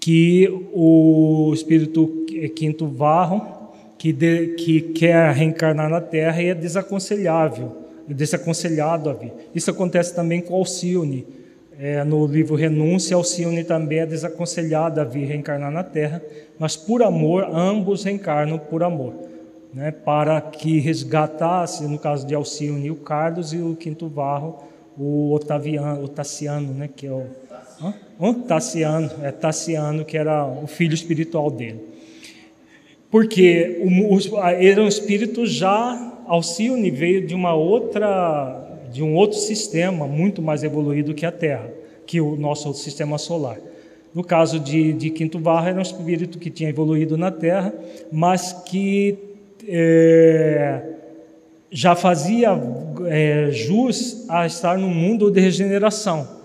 que o espírito Quinto Varro, que, de, que quer reencarnar na Terra, é desaconselhável, é desaconselhado a vir. Isso acontece também com Alcione é, no livro Renúncia, Alcione também é desaconselhada a vir reencarnar na Terra, mas por amor, ambos reencarnam por amor, né, para que resgatasse, no caso de Alcione, o Carlos e o Quinto Varro, o Otaviano, o Tassiano, né, que é o hã? Tassiano, é Tassiano, que era o filho espiritual dele. Porque o, o, era um espírito já, Alcione veio de uma outra de um outro sistema muito mais evoluído que a Terra, que o nosso sistema solar. No caso de, de Quinto Varro, era um espírito que tinha evoluído na Terra, mas que é, já fazia é, jus a estar no mundo de regeneração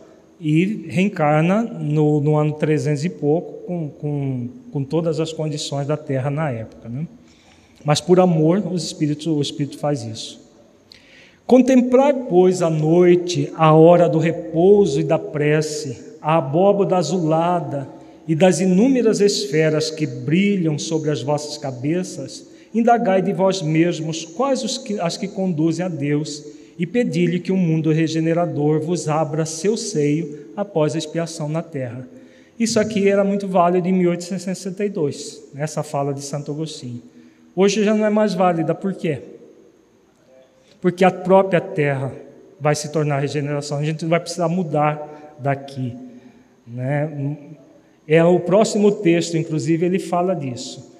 e reencarna no, no ano 300 e pouco, com, com, com todas as condições da Terra na época. Né? Mas por amor, os espíritos, o espírito faz isso. Contemplar, pois, à noite, a hora do repouso e da prece, a abóboda azulada e das inúmeras esferas que brilham sobre as vossas cabeças, indagai de vós mesmos quais que, as que conduzem a Deus e pedi-lhe que o mundo regenerador vos abra seu seio após a expiação na terra. Isso aqui era muito válido em 1862, essa fala de Santo Agostinho. Hoje já não é mais válida, por quê? porque a própria terra vai se tornar regeneração. A gente não vai precisar mudar daqui. Né? É o próximo texto, inclusive, ele fala disso.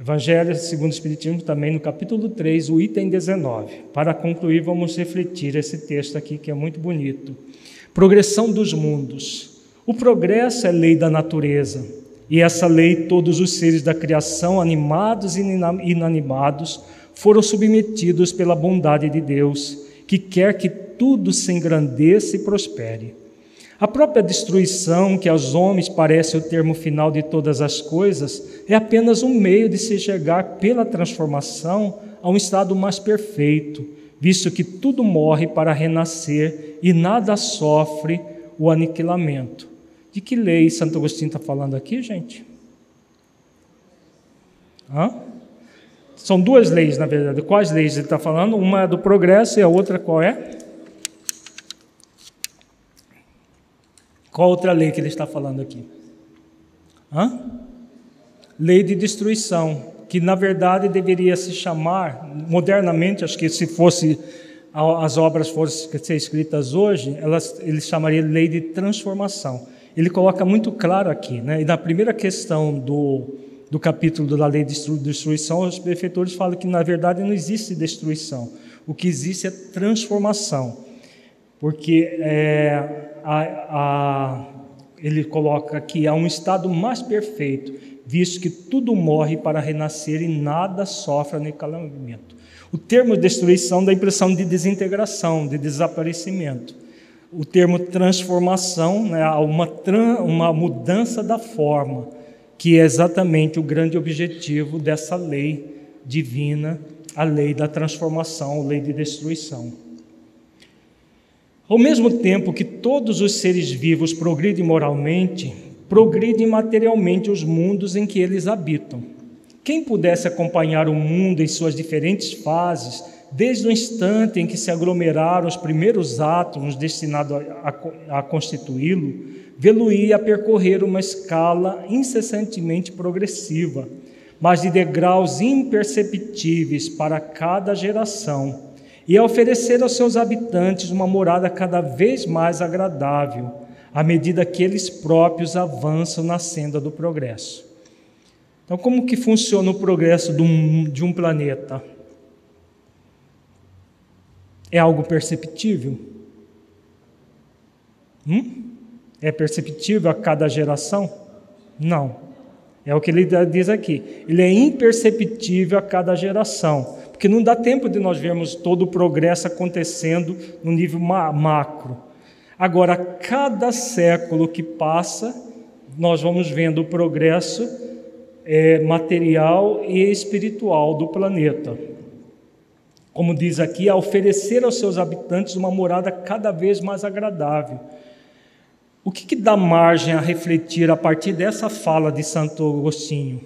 Evangelho segundo o Espiritismo, também no capítulo 3, o item 19. Para concluir, vamos refletir esse texto aqui que é muito bonito. Progressão dos mundos. O progresso é lei da natureza, e essa lei todos os seres da criação, animados e inanimados, foram submetidos pela bondade de Deus, que quer que tudo se engrandeça e prospere. A própria destruição, que aos homens parece o termo final de todas as coisas, é apenas um meio de se chegar pela transformação a um estado mais perfeito, visto que tudo morre para renascer e nada sofre o aniquilamento. De que lei Santo Agostinho está falando aqui, gente? Hã? São duas leis, na verdade. Quais leis ele está falando? Uma é do progresso e a outra qual é? Qual outra lei que ele está falando aqui? Hã? Lei de destruição, que na verdade deveria se chamar, modernamente, acho que se fosse as obras fossem ser escritas hoje, elas, ele chamaria lei de transformação. Ele coloca muito claro aqui, né? E na primeira questão do, do capítulo da lei de destruição, os prefeitores falam que na verdade não existe destruição. O que existe é transformação. Porque é, a, a, ele coloca que há um estado mais perfeito, visto que tudo morre para renascer e nada sofre aniquilamento. O termo destruição dá a impressão de desintegração, de desaparecimento. O termo transformação, né, uma, uma mudança da forma, que é exatamente o grande objetivo dessa lei divina, a lei da transformação, a lei de destruição. Ao mesmo tempo que todos os seres vivos progridem moralmente, progridem materialmente os mundos em que eles habitam. Quem pudesse acompanhar o mundo em suas diferentes fases, desde o instante em que se aglomeraram os primeiros átomos destinados a, a, a constituí-lo, vê-lo-ia percorrer uma escala incessantemente progressiva, mas de degraus imperceptíveis para cada geração e a oferecer aos seus habitantes uma morada cada vez mais agradável, à medida que eles próprios avançam na senda do progresso. Então, como que funciona o progresso de um planeta? É algo perceptível? Hum? É perceptível a cada geração? Não. É o que ele diz aqui. Ele é imperceptível a cada geração porque não dá tempo de nós vermos todo o progresso acontecendo no nível macro. Agora, cada século que passa, nós vamos vendo o progresso é, material e espiritual do planeta. Como diz aqui, a oferecer aos seus habitantes uma morada cada vez mais agradável. O que, que dá margem a refletir a partir dessa fala de Santo Agostinho?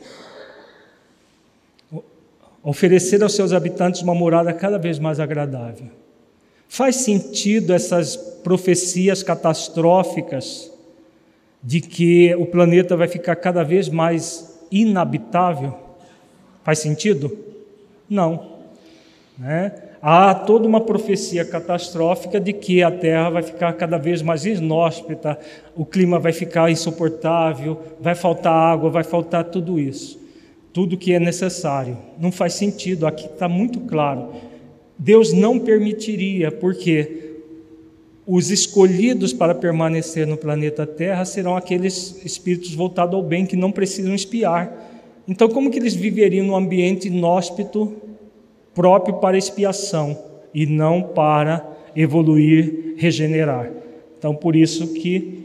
Oferecer aos seus habitantes uma morada cada vez mais agradável. Faz sentido essas profecias catastróficas de que o planeta vai ficar cada vez mais inabitável? Faz sentido? Não. Né? Há toda uma profecia catastrófica de que a Terra vai ficar cada vez mais inóspita, o clima vai ficar insuportável, vai faltar água, vai faltar tudo isso tudo que é necessário. Não faz sentido, aqui está muito claro. Deus não permitiria, porque os escolhidos para permanecer no planeta Terra serão aqueles espíritos voltados ao bem que não precisam espiar. Então, como que eles viveriam num ambiente inóspito próprio para expiação e não para evoluir, regenerar? Então, por isso que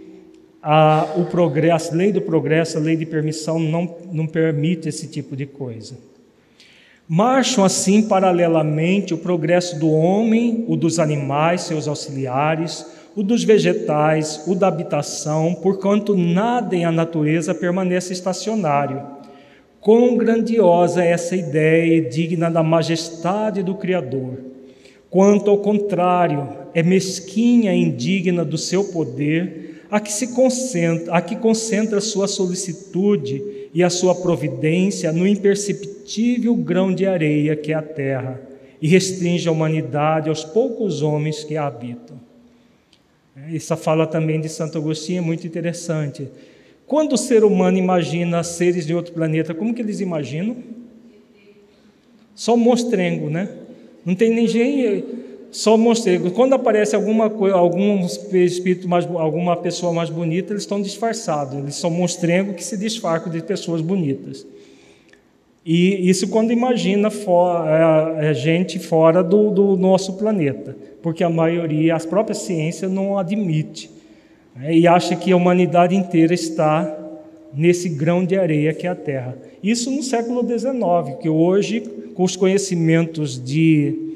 a, o progresso, a lei do progresso, a lei de permissão não, não permite esse tipo de coisa. Marcham assim paralelamente o progresso do homem, o dos animais, seus auxiliares, o dos vegetais, o da habitação, porquanto nada em a natureza permanece estacionário. Quão grandiosa é essa ideia e digna da majestade do Criador! Quanto ao contrário, é mesquinha e indigna do seu poder a que se concentra, a que concentra sua solicitude e a sua providência no imperceptível grão de areia que é a terra e restringe a humanidade aos poucos homens que a habitam. Essa fala também de Santo Agostinho é muito interessante. Quando o ser humano imagina seres de outro planeta, como que eles imaginam? Só mostrengo, né? Não tem ninguém, mostrengo. Quando aparece alguma coisa, algum espírito mais, alguma pessoa mais bonita, eles estão disfarçados. Eles são monstrengo que se disfarçam de pessoas bonitas. E isso quando imagina a é, é gente fora do, do, nosso planeta, porque a maioria, a própria ciência não admite né, e acha que a humanidade inteira está nesse grão de areia que é a Terra. Isso no século XIX, que hoje, com os conhecimentos de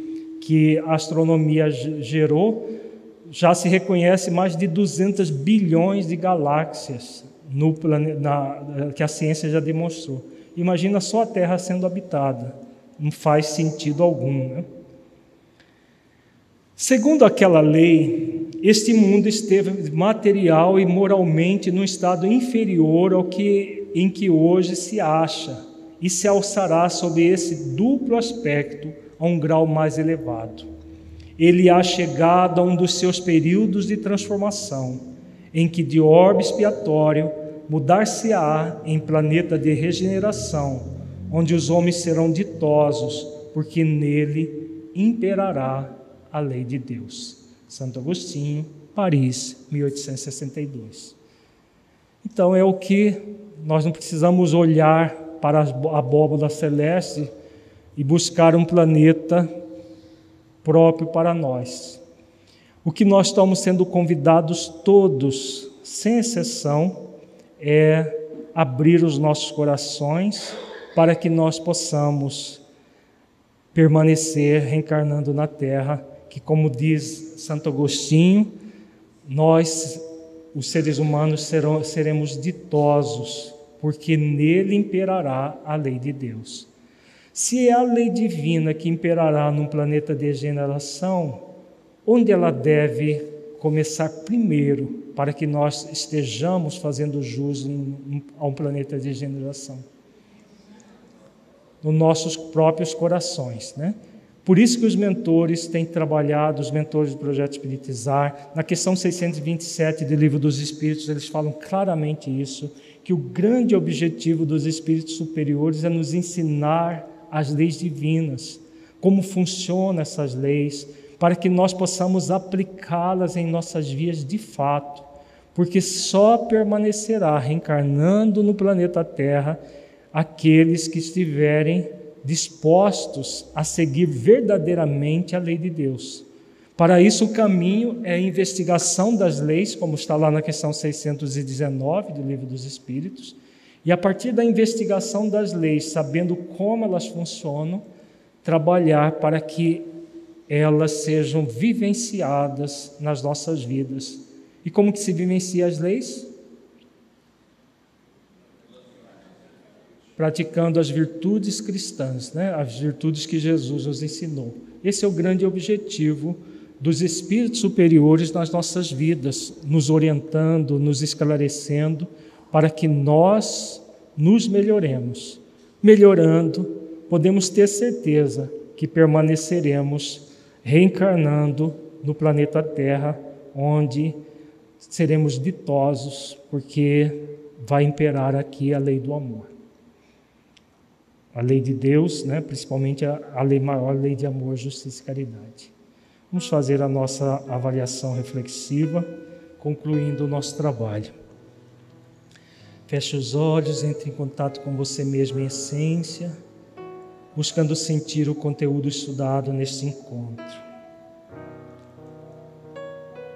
que a astronomia gerou, já se reconhece mais de 200 bilhões de galáxias no na, que a ciência já demonstrou. Imagina só a Terra sendo habitada. Não faz sentido algum. Né? Segundo aquela lei, este mundo esteve material e moralmente num estado inferior ao que em que hoje se acha e se alçará sob esse duplo aspecto a um grau mais elevado. Ele há chegado a um dos seus períodos de transformação, em que de orbe expiatório mudar-se-á em planeta de regeneração, onde os homens serão ditosos, porque nele imperará a lei de Deus. Santo Agostinho, Paris, 1862. Então é o que nós não precisamos olhar para a abóbora celeste e buscar um planeta próprio para nós. O que nós estamos sendo convidados todos, sem exceção, é abrir os nossos corações para que nós possamos permanecer reencarnando na terra, que, como diz Santo Agostinho, nós, os seres humanos, serão, seremos ditosos, porque nele imperará a lei de Deus. Se é a lei divina que imperará num planeta de degeneração, onde ela deve começar primeiro para que nós estejamos fazendo jus a um planeta de regeneração. Nos nossos próprios corações, né? Por isso que os mentores têm trabalhado, os mentores do Projeto Espiritizar, na questão 627 do Livro dos Espíritos, eles falam claramente isso, que o grande objetivo dos espíritos superiores é nos ensinar as leis divinas, como funcionam essas leis, para que nós possamos aplicá-las em nossas vias de fato, porque só permanecerá reencarnando no planeta Terra aqueles que estiverem dispostos a seguir verdadeiramente a lei de Deus. Para isso, o caminho é a investigação das leis, como está lá na questão 619 do Livro dos Espíritos, e a partir da investigação das leis, sabendo como elas funcionam, trabalhar para que elas sejam vivenciadas nas nossas vidas. E como que se vivencia as leis? Praticando as virtudes cristãs, né? as virtudes que Jesus nos ensinou. Esse é o grande objetivo dos espíritos superiores nas nossas vidas, nos orientando, nos esclarecendo, para que nós nos melhoremos. Melhorando, podemos ter certeza que permaneceremos reencarnando no planeta Terra, onde seremos ditosos, porque vai imperar aqui a lei do amor. A lei de Deus, né, principalmente a, a lei maior, a lei de amor, justiça e caridade. Vamos fazer a nossa avaliação reflexiva, concluindo o nosso trabalho. Feche os olhos, entre em contato com você mesmo em essência buscando sentir o conteúdo estudado neste encontro.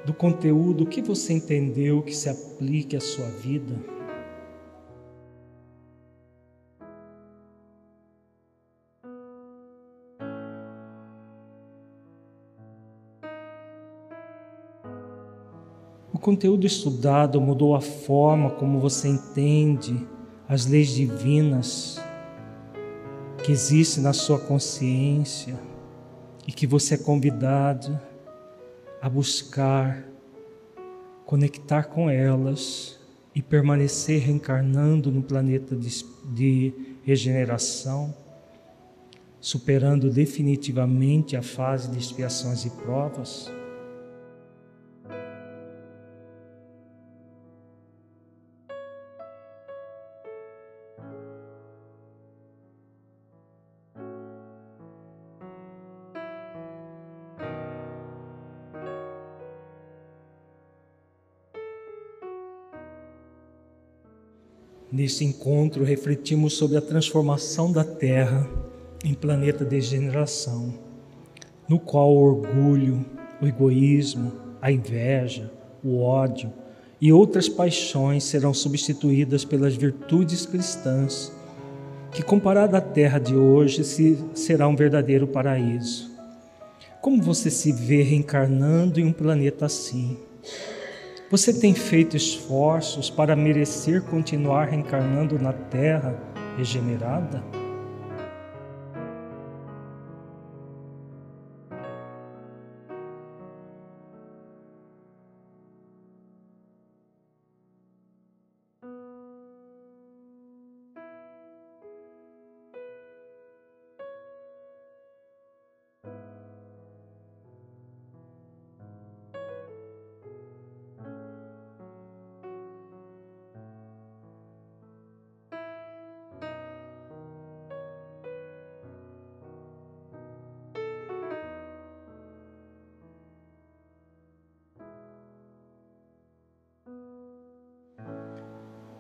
Do conteúdo que você entendeu que se aplique à sua vida. O conteúdo estudado mudou a forma como você entende as leis divinas que existe na sua consciência e que você é convidado a buscar conectar com elas e permanecer reencarnando no planeta de, de regeneração, superando definitivamente a fase de expiações e provas. Nesse encontro, refletimos sobre a transformação da Terra em planeta de degeneração, no qual o orgulho, o egoísmo, a inveja, o ódio e outras paixões serão substituídas pelas virtudes cristãs, que comparada à terra de hoje será um verdadeiro paraíso. Como você se vê reencarnando em um planeta assim? Você tem feito esforços para merecer continuar reencarnando na Terra regenerada?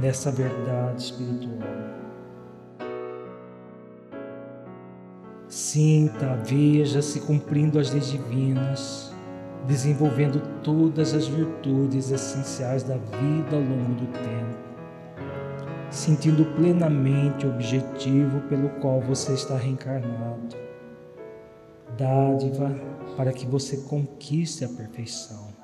nessa verdade espiritual. Sinta, veja-se cumprindo as leis divinas, desenvolvendo todas as virtudes essenciais da vida ao longo do tempo, sentindo plenamente o objetivo pelo qual você está reencarnado. Dádiva para que você conquiste a perfeição.